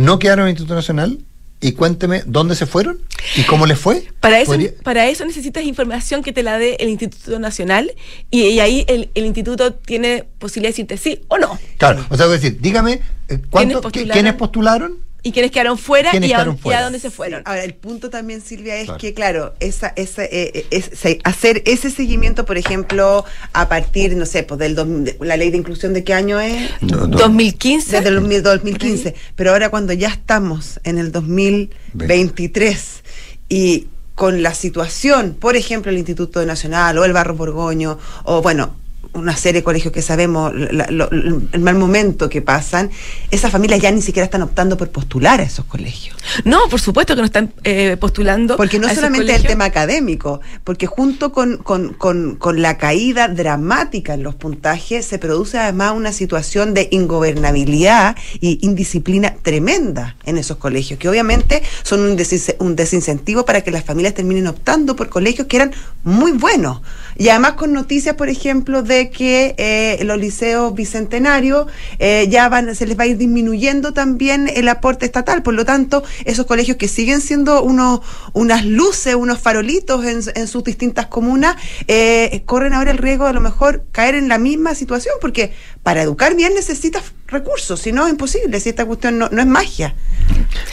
no quedaron en el Instituto Nacional y cuénteme dónde se fueron y cómo les fue. Para eso, Podría- para eso necesitas información que te la dé el Instituto Nacional y, y ahí el, el instituto tiene posibilidad de decirte sí o no. Claro, o sea, voy a decir, dígame eh, cuánto- postularon? ¿qui- ¿quiénes postularon? Y quienes quedaron fuera ¿Quiénes y, a, quedaron y a fuera? dónde se fueron. Ahora, el punto también, Silvia, es Claro. que, claro, esa, esa, eh, eh, es- se- hacer ese seguimiento, por ejemplo, a partir, no sé, pues del dos- de- la ley de inclusión de qué año es? 2015. Desde el 2000 2015. Pero ahora cuando ya estamos en el 2023 y con la situación, por ejemplo, el Instituto Nacional o el Barro Borgoño, o bueno, una serie de colegios que sabemos la- lo- el mal momento que pasan, esas familias ya ni siquiera están optando por postular a esos colegios. No, por supuesto que no están eh, postulando. Porque no a esos solamente el tema académico, porque junto con, con, con, con la caída dramática en los puntajes se produce además una situación de ingobernabilidad y indisciplina tremenda en esos colegios, que obviamente son un, un desincentivo para que las familias terminen optando por colegios que eran muy buenos. Y además con noticias, por ejemplo, de que eh, los liceos bicentenarios eh, ya van, se les va a ir disminuyendo también el aporte estatal. Por lo tanto, esos colegios que siguen siendo unos, unas luces, unos farolitos en, sus distintas comunas, eh, corren ahora el riesgo de a lo mejor caer en la misma situación, porque para educar bien necesitas recursos, si no es imposible, si esta cuestión no, no es magia.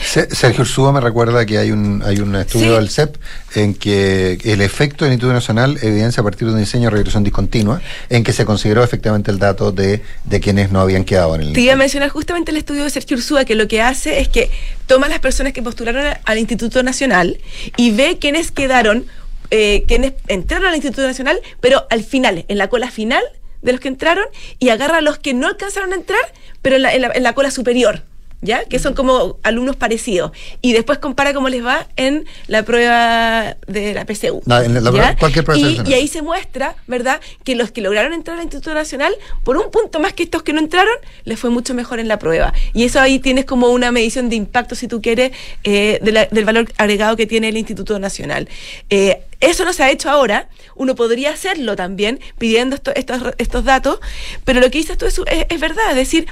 Se- Sergio Ursúa me recuerda que hay un, hay un estudio Sí. del CEP en que el efecto del Instituto Nacional evidencia a partir de un diseño de regresión discontinua, en que se consideró efectivamente el dato de, de quienes no habían quedado en el Te iba a mencionar justamente el estudio de Sergio Ursúa, que lo que hace es que toma a las personas que postularon al Instituto Nacional y ve quiénes quedaron, eh, quiénes entraron al Instituto Nacional, pero al final, en la cola final de los que entraron, y agarra a los que no alcanzaron a entrar, pero en la, en la- en la cola superior. ¿Ya? Que son como alumnos parecidos. Y después compara cómo les va en la prueba de la PCU. En la- cualquier prueba y, y ahí se muestra, ¿verdad?, que los que lograron entrar al Instituto Nacional, por un punto más que estos que no entraron, les fue mucho mejor en la prueba. Y eso ahí tienes como una medición de impacto, si tú quieres, eh, de la- del valor agregado que tiene el Instituto Nacional. Eh, eso no se ha hecho ahora, uno podría hacerlo también pidiendo esto- estos, estos datos, pero lo que dices tú es, es- es verdad, es decir,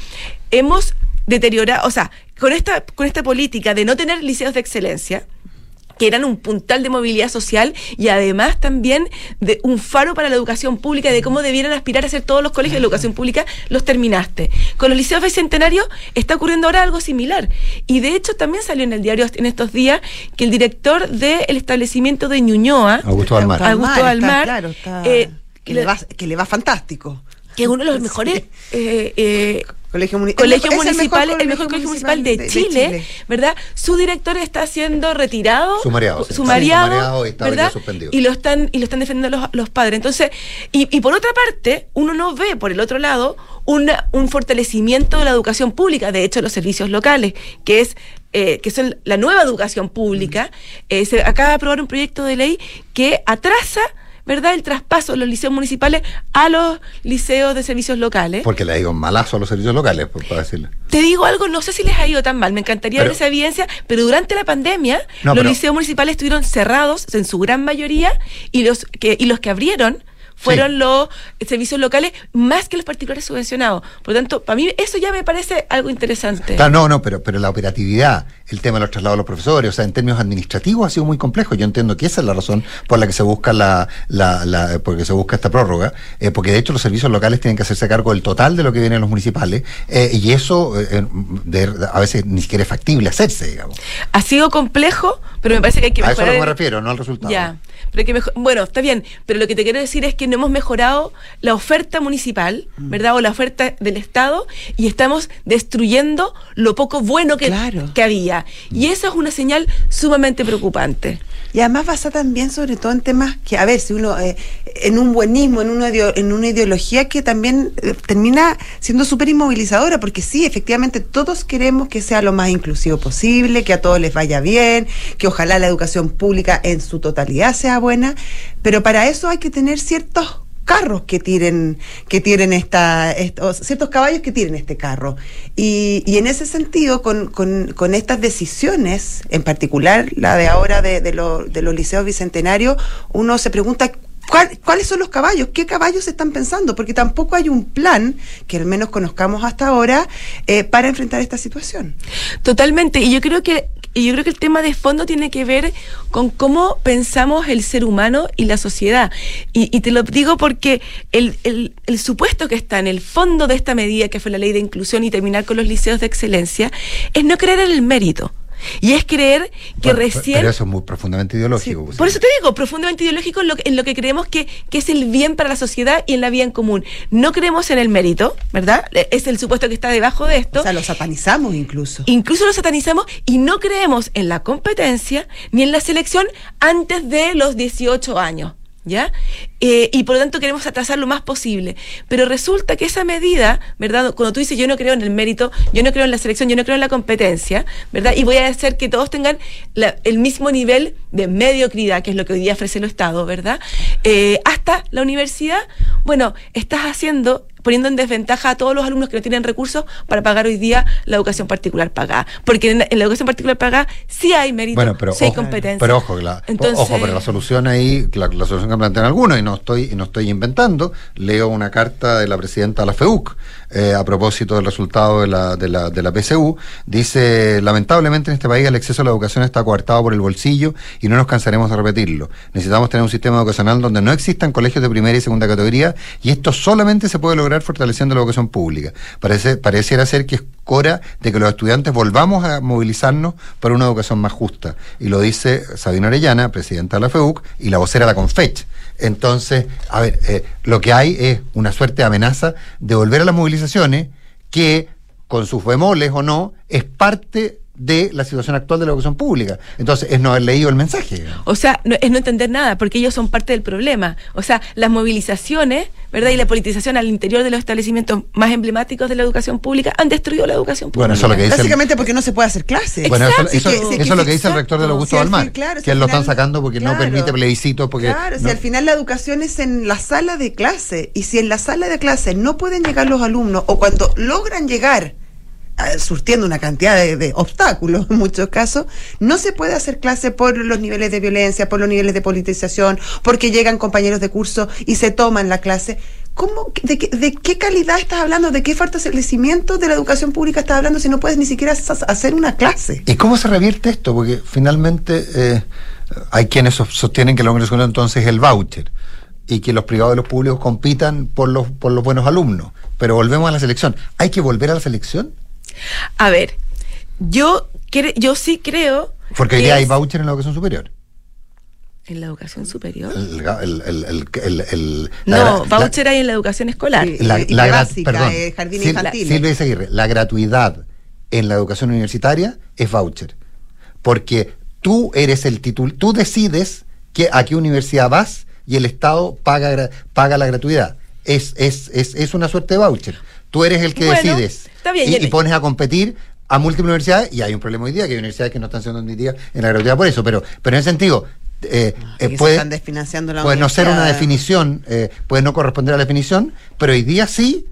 hemos deteriorado, o sea, con esta, con esta política de no tener liceos de excelencia, que eran un puntal de movilidad social y además también de un faro para la educación pública, de cómo debieran aspirar a ser todos los colegios de educación pública, los terminaste. Con los liceos bicentenarios está ocurriendo ahora algo similar. Y de hecho también salió en el diario en estos días que el director del establecimiento de Ñuñoa, Augusto Almar. Augusto está, Almar, claro, está- eh, que, le va, que le va fantástico. Que es uno de los <laughs> mejores eh, eh, Colegio, muni- colegio es el mejor el colegio mejor colegio municipal de, de- de Chile, Chile. ¿verdad? Su director está siendo retirado, Sumariado, sí. sumariado, Sí, sumariado y ¿verdad? suspendido. Y lo están y lo están defendiendo los, los padres. Entonces, y, y por otra parte, uno no ve por el otro lado una- un fortalecimiento de la educación pública, de hecho, los servicios locales, que es eh, que son la nueva educación pública. Eh, se acaba de aprobar un proyecto de ley que atrasa ¿verdad?, el traspaso de los liceos municipales a los liceos de servicios locales. Porque le digo malazo a los servicios locales, por, para decirle. Te digo algo, no sé si les ha ido tan mal, me encantaría Pero- ver esa evidencia, pero durante la pandemia No, los pero- liceos municipales estuvieron cerrados en su gran mayoría y los que, y los que abrieron fueron los servicios locales más que los particulares subvencionados. Por lo tanto, para mí eso ya me parece algo interesante. Claro, no, no, pero, pero la operatividad, el tema de los traslados de los profesores, o sea, en términos administrativos ha sido muy complejo. Yo entiendo que esa es la razón por la que se busca la, la, la porque se busca esta prórroga, eh, porque de hecho los servicios locales tienen que hacerse cargo del total de lo que viene de los municipales, eh, y eso eh, de- a veces ni siquiera es factible hacerse, digamos. Ha sido complejo, pero me parece que hay que a eso es a mejorar. lo que me refiero, no al resultado. Ya, pero que mejor- bueno, está bien, pero lo que te quiero decir es que no hemos mejorado la oferta municipal, Mm. ¿verdad? O la oferta del Estado y estamos destruyendo lo poco bueno que, que había. Mm. Y eso es una señal sumamente preocupante. Y además basa también sobre todo en temas que, a ver, si uno, eh, en un buenismo, en una, en una ideología que también eh, termina siendo súper inmovilizadora, porque sí, efectivamente todos queremos que sea lo más inclusivo posible, que a todos les vaya bien, que ojalá la educación pública en su totalidad sea buena, pero para eso hay que tener ciertos carros que tiren que tiren esta, est- o ciertos caballos que tiren este carro y, y en ese sentido con, con- estas decisiones en particular la de ahora de, de, lo- de los liceos bicentenarios uno se pregunta ¿cuál- ¿Cuáles son los caballos? ¿Qué caballos están pensando? Porque tampoco hay un plan, que al menos conozcamos hasta ahora, eh, para enfrentar esta situación. Totalmente, y yo creo que y yo creo que el tema de fondo tiene que ver con cómo pensamos el ser humano y la sociedad. Y, te lo digo porque el- el supuesto que está en el fondo de esta medida, que fue la ley de inclusión y terminar con los liceos de excelencia, es no creer en el mérito. Y es creer que Bueno, recién... Pero eso es muy profundamente ideológico. pues. Por eso te digo, profundamente ideológico en lo, que- en lo que creemos que, que es el bien para la sociedad y en la vida en común. No creemos en el mérito, ¿verdad? E- Es el supuesto que está debajo de esto. O sea, lo satanizamos incluso. Incluso lo satanizamos y no creemos en la competencia ni en la selección antes de los 18 años. ¿Ya? Eh, y por lo tanto queremos atrasar lo más posible. Pero resulta que esa medida, ¿verdad? Cuando tú dices yo no creo en el mérito, yo no creo en la selección, yo no creo en la competencia, ¿verdad? Y voy a hacer que todos tengan el mismo nivel de mediocridad, que es lo que hoy día ofrece el Estado, ¿verdad? Eh, hasta la universidad, bueno, estás haciendo poniendo en desventaja a todos los alumnos que no tienen recursos para pagar hoy día la educación particular pagada. Porque en, en la educación particular pagada sí hay mérito, Bueno, pero sí hay ojo, competencia. pero ojo, la, Entonces- ojo, pero la solución ahí, la, la solución que plantean algunos, y no estoy, y no estoy inventando, leo una carta de la presidenta de la FEUC eh, a propósito del resultado de la, de, la, de la PSU, dice, lamentablemente en este país el acceso a la educación está coartado por el bolsillo y no nos cansaremos de repetirlo. Necesitamos tener un sistema educacional donde no existan colegios de primera y segunda categoría y esto solamente se puede lograr fortaleciendo la educación pública. Parece, pareciera ser que es hora de que los estudiantes volvamos a movilizarnos para una educación más justa. Y lo dice Sabina Orellana, presidenta de la FEUC, y la vocera de la CONFECH. Entonces, a ver, eh, lo que hay es una suerte de amenaza de volver a las movilizaciones que, con sus bemoles o no, es parte de la situación actual de la educación pública. Entonces, es no haber leído el mensaje. O sea, no- es no entender nada, porque ellos son parte del problema. O sea, las movilizaciones, ¿verdad? Y la politización al interior de los establecimientos más emblemáticos de la educación pública han destruido la educación pública. Bueno, eso es lo que dice el- Básicamente porque no se puede hacer clase. Bueno, eso, Sí, eso- que- sí, eso que es lo que dice el rector exacto. Augusto fin, Balmar, claro, si que al lo están final- sacando porque no permite plebiscito, porque Claro, si al final la educación es en la sala de clase y si en la sala de clase no pueden llegar los alumnos o cuando logran llegar surtiendo una cantidad de, obstáculos en muchos casos, no se puede hacer clase por los niveles de violencia, por los niveles de politización, porque llegan compañeros de curso y se toman la clase. ¿Cómo, de, qué, ¿De qué calidad estás hablando? ¿De qué fortalecimiento de la educación pública estás hablando si no puedes ni siquiera hacer una clase? ¿Y cómo se revierte esto? Porque finalmente eh, hay quienes sos- sostienen que la Universidad entonces es el voucher y que los privados y los públicos compitan por los, por los buenos alumnos. Pero volvemos a la selección. ¿Hay que volver a la selección? A ver, yo, cre- yo sí creo Porque día hay es- voucher en la educación superior. en la educación superior. El, ga- el- el- el- el- el- No, la voucher hay en la educación escolar. la, la básica, perdón, eh, jardines Sil- infantiles. Silvia Izaguirre, la gratuidad en la educación universitaria es voucher. Porque tú eres el título, tú decides que, a qué universidad vas y el Estado paga, paga la gratuidad. Es, es, es, es una suerte de voucher. Tú eres el que Bueno, decides. está bien, y, pones a competir a múltiples universidades y hay un problema hoy día que hay universidades que no están siendo admitidas en la gratuidad por eso, pero, pero en ese sentido, eh, eh, puede, están desfinanciando la puede no ser una definición, eh, puede no corresponder a la definición, pero hoy día sí,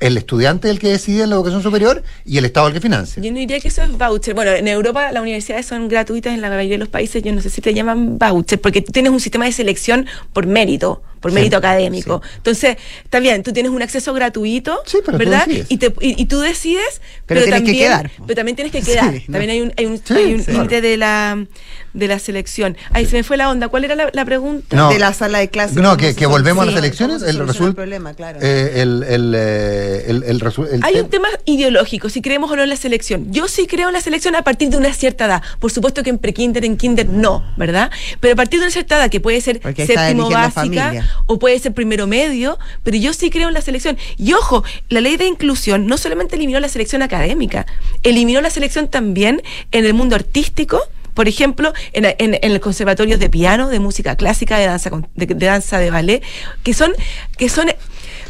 el estudiante es el que decide en la educación superior y el Estado el que financia. Yo no diría que eso es voucher. Bueno, en Europa las universidades son gratuitas, en la mayoría de los países yo no sé si te llaman voucher, porque tú tienes un sistema de selección por mérito, por Sí, mérito académico. Entonces, está bien, tú tienes un acceso gratuito, pero ¿verdad? Y, te, y, y tú decides, Pero pero, tienes que también, quedar, po. pero también tienes que quedar. También hay un, hay un, hay un límite de la de la selección. Ahí se me fue la onda. ¿Cuál era la, la pregunta? No. de la sala de clases. No, ¿cómo que, volvemos a las elecciones, se el problema, claro. el, el, eh, el, el resu- el Hay un tema ideológico, si creemos o no en la selección. Yo sí creo en la selección a partir de una cierta edad. Por supuesto que en prekinder, en kinder, no, ¿verdad? Pero a partir de una cierta edad, que puede ser Porque séptimo básica familia. o puede ser primero medio, pero yo sí creo en la selección. Y ojo, la ley de inclusión no solamente eliminó la selección académica, eliminó la selección también en el mundo artístico. Por ejemplo, en, en, en el conservatorios de piano, de música clásica, de danza, con- de, de danza de ballet, que son, que son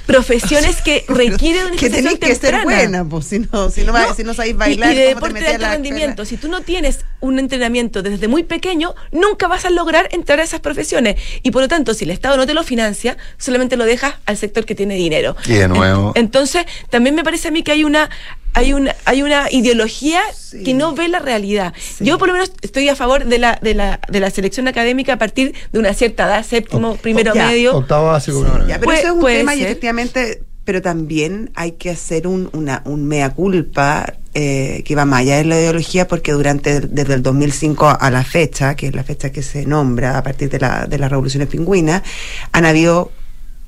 profesiones que <laughs> requieren una que tenéis que ser buena, pues si no, si no, va- si no sabéis bailar, y, y de ¿cómo te deporte de alto rendimiento, si tú no tienes un entrenamiento desde muy pequeño, nunca vas a lograr entrar a esas profesiones. Y por lo tanto, si el Estado no te lo financia, solamente lo dejas al sector que tiene dinero. Y de nuevo- En- entonces, también me parece a mí que hay una hay una hay una ideología que no ve la realidad. Yo por lo menos estoy a favor de la de la de la selección académica a partir de una cierta edad, séptimo, primero ya. medio. Octavo básico, no, no, Ya, pero Puede- eso es un puede tema y efectivamente, pero también hay que hacer un, una, un mea culpa eh, que va más allá de la ideología porque durante desde el 2005 a la fecha, que es la fecha que se nombra a partir de la, de las revoluciones pingüinas, han habido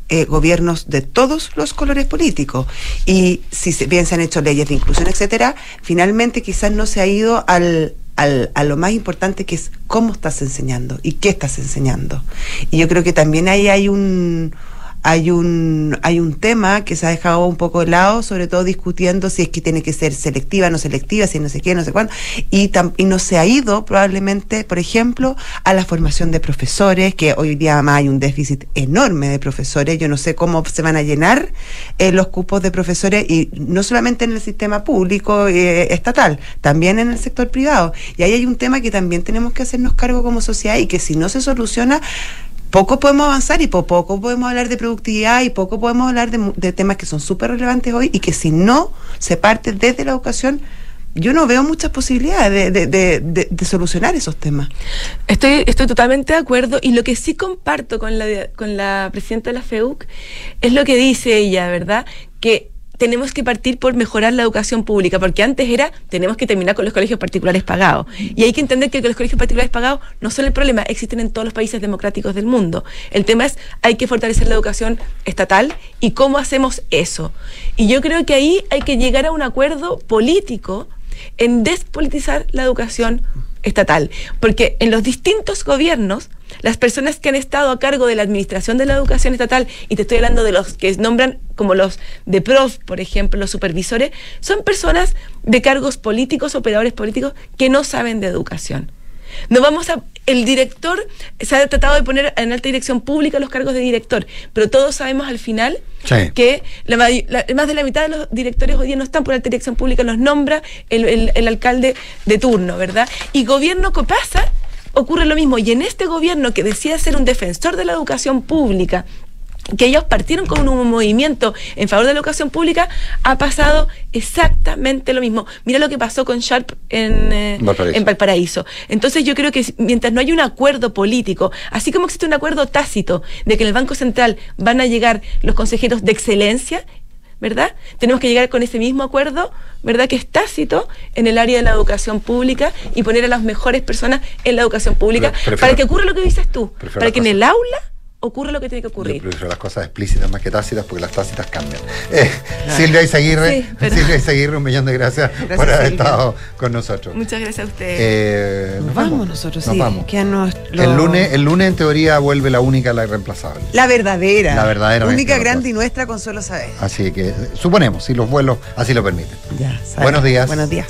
eh, gobiernos de todos los colores políticos y si se, bien se han hecho leyes de inclusión, etcétera, finalmente quizás no se ha ido al, al- a lo más importante que es cómo estás enseñando y qué estás enseñando. Y yo creo que también ahí hay un hay un hay un tema que se ha dejado un poco de lado, sobre todo discutiendo si es que tiene que ser selectiva, no selectiva, si no sé qué, no sé cuándo, y, y no se ha ido probablemente, por ejemplo, a la formación de profesores, que hoy día además hay un déficit enorme de profesores, yo no sé cómo se van a llenar eh, los cupos de profesores, y no solamente en el sistema público eh, estatal, también en el sector privado. Y ahí hay un tema que también tenemos que hacernos cargo como sociedad y que si no se soluciona, poco podemos avanzar y po- poco podemos hablar de productividad y poco podemos hablar de, temas que son súper relevantes hoy y que si no se parte desde la educación, yo no veo muchas posibilidades de, de- de- de- de solucionar esos temas. Estoy, estoy totalmente de acuerdo y lo que sí comparto con la, con la presidenta de la FEUC es lo que dice ella, ¿verdad? Que tenemos que partir por mejorar la educación pública, porque antes era, tenemos que terminar con los colegios particulares pagados. Y hay que entender que los colegios particulares pagados no son el problema, existen en todos los países democráticos del mundo. El tema es, hay que fortalecer la educación estatal y cómo hacemos eso. Y yo creo que ahí hay que llegar a un acuerdo político en despolitizar la educación estatal, porque en los distintos gobiernos, las personas que han estado a cargo de la administración de la educación estatal, y te estoy hablando de los que nombran como los de prof, por ejemplo, los supervisores, son personas de cargos políticos, operadores políticos, que no saben de educación. No vamos a. El director se ha tratado de poner en alta dirección pública los cargos de director, pero todos sabemos al final Sí. que la, may- la- más de la mitad de los directores hoy día no están por alta dirección pública, los nombra el, el- el alcalde de turno, ¿verdad? Y gobierno que pasa, ocurre lo mismo. Y en este gobierno que decía ser un defensor de la educación pública, que ellos partieron con un movimiento en favor de la educación pública, ha pasado exactamente lo mismo. Mira lo que pasó con Sharp en, eh, Valparaíso. en Valparaíso. Entonces yo creo que mientras no hay un acuerdo político, así como existe un acuerdo tácito de que en el Banco Central van a llegar los consejeros de excelencia, ¿verdad? Tenemos que llegar con ese mismo acuerdo, ¿verdad? Que es tácito en el área de la educación pública y poner a las mejores personas en la educación pública para que ocurra lo que dices tú, para que en el aula ocurra lo que tiene que Yo ocurrir. prefiero las cosas explícitas más que tácitas porque las tácitas cambian. Eh, Silvia Izaguirre, Sí, pero- Silvia Izaguirre, un millón de gracias, Gracias, por haber Silvia. estado con nosotros. Muchas gracias a ustedes. Eh, Nos vamos nosotros, nos sí. vamos. El lunes, el lunes en teoría vuelve la única, la irreemplazable. La verdadera. La verdadera Única, grande y nuestra, Consuelo Saber. Así que suponemos, si los vuelos así lo permiten. Ya, sabe. Buenos días. Buenos días.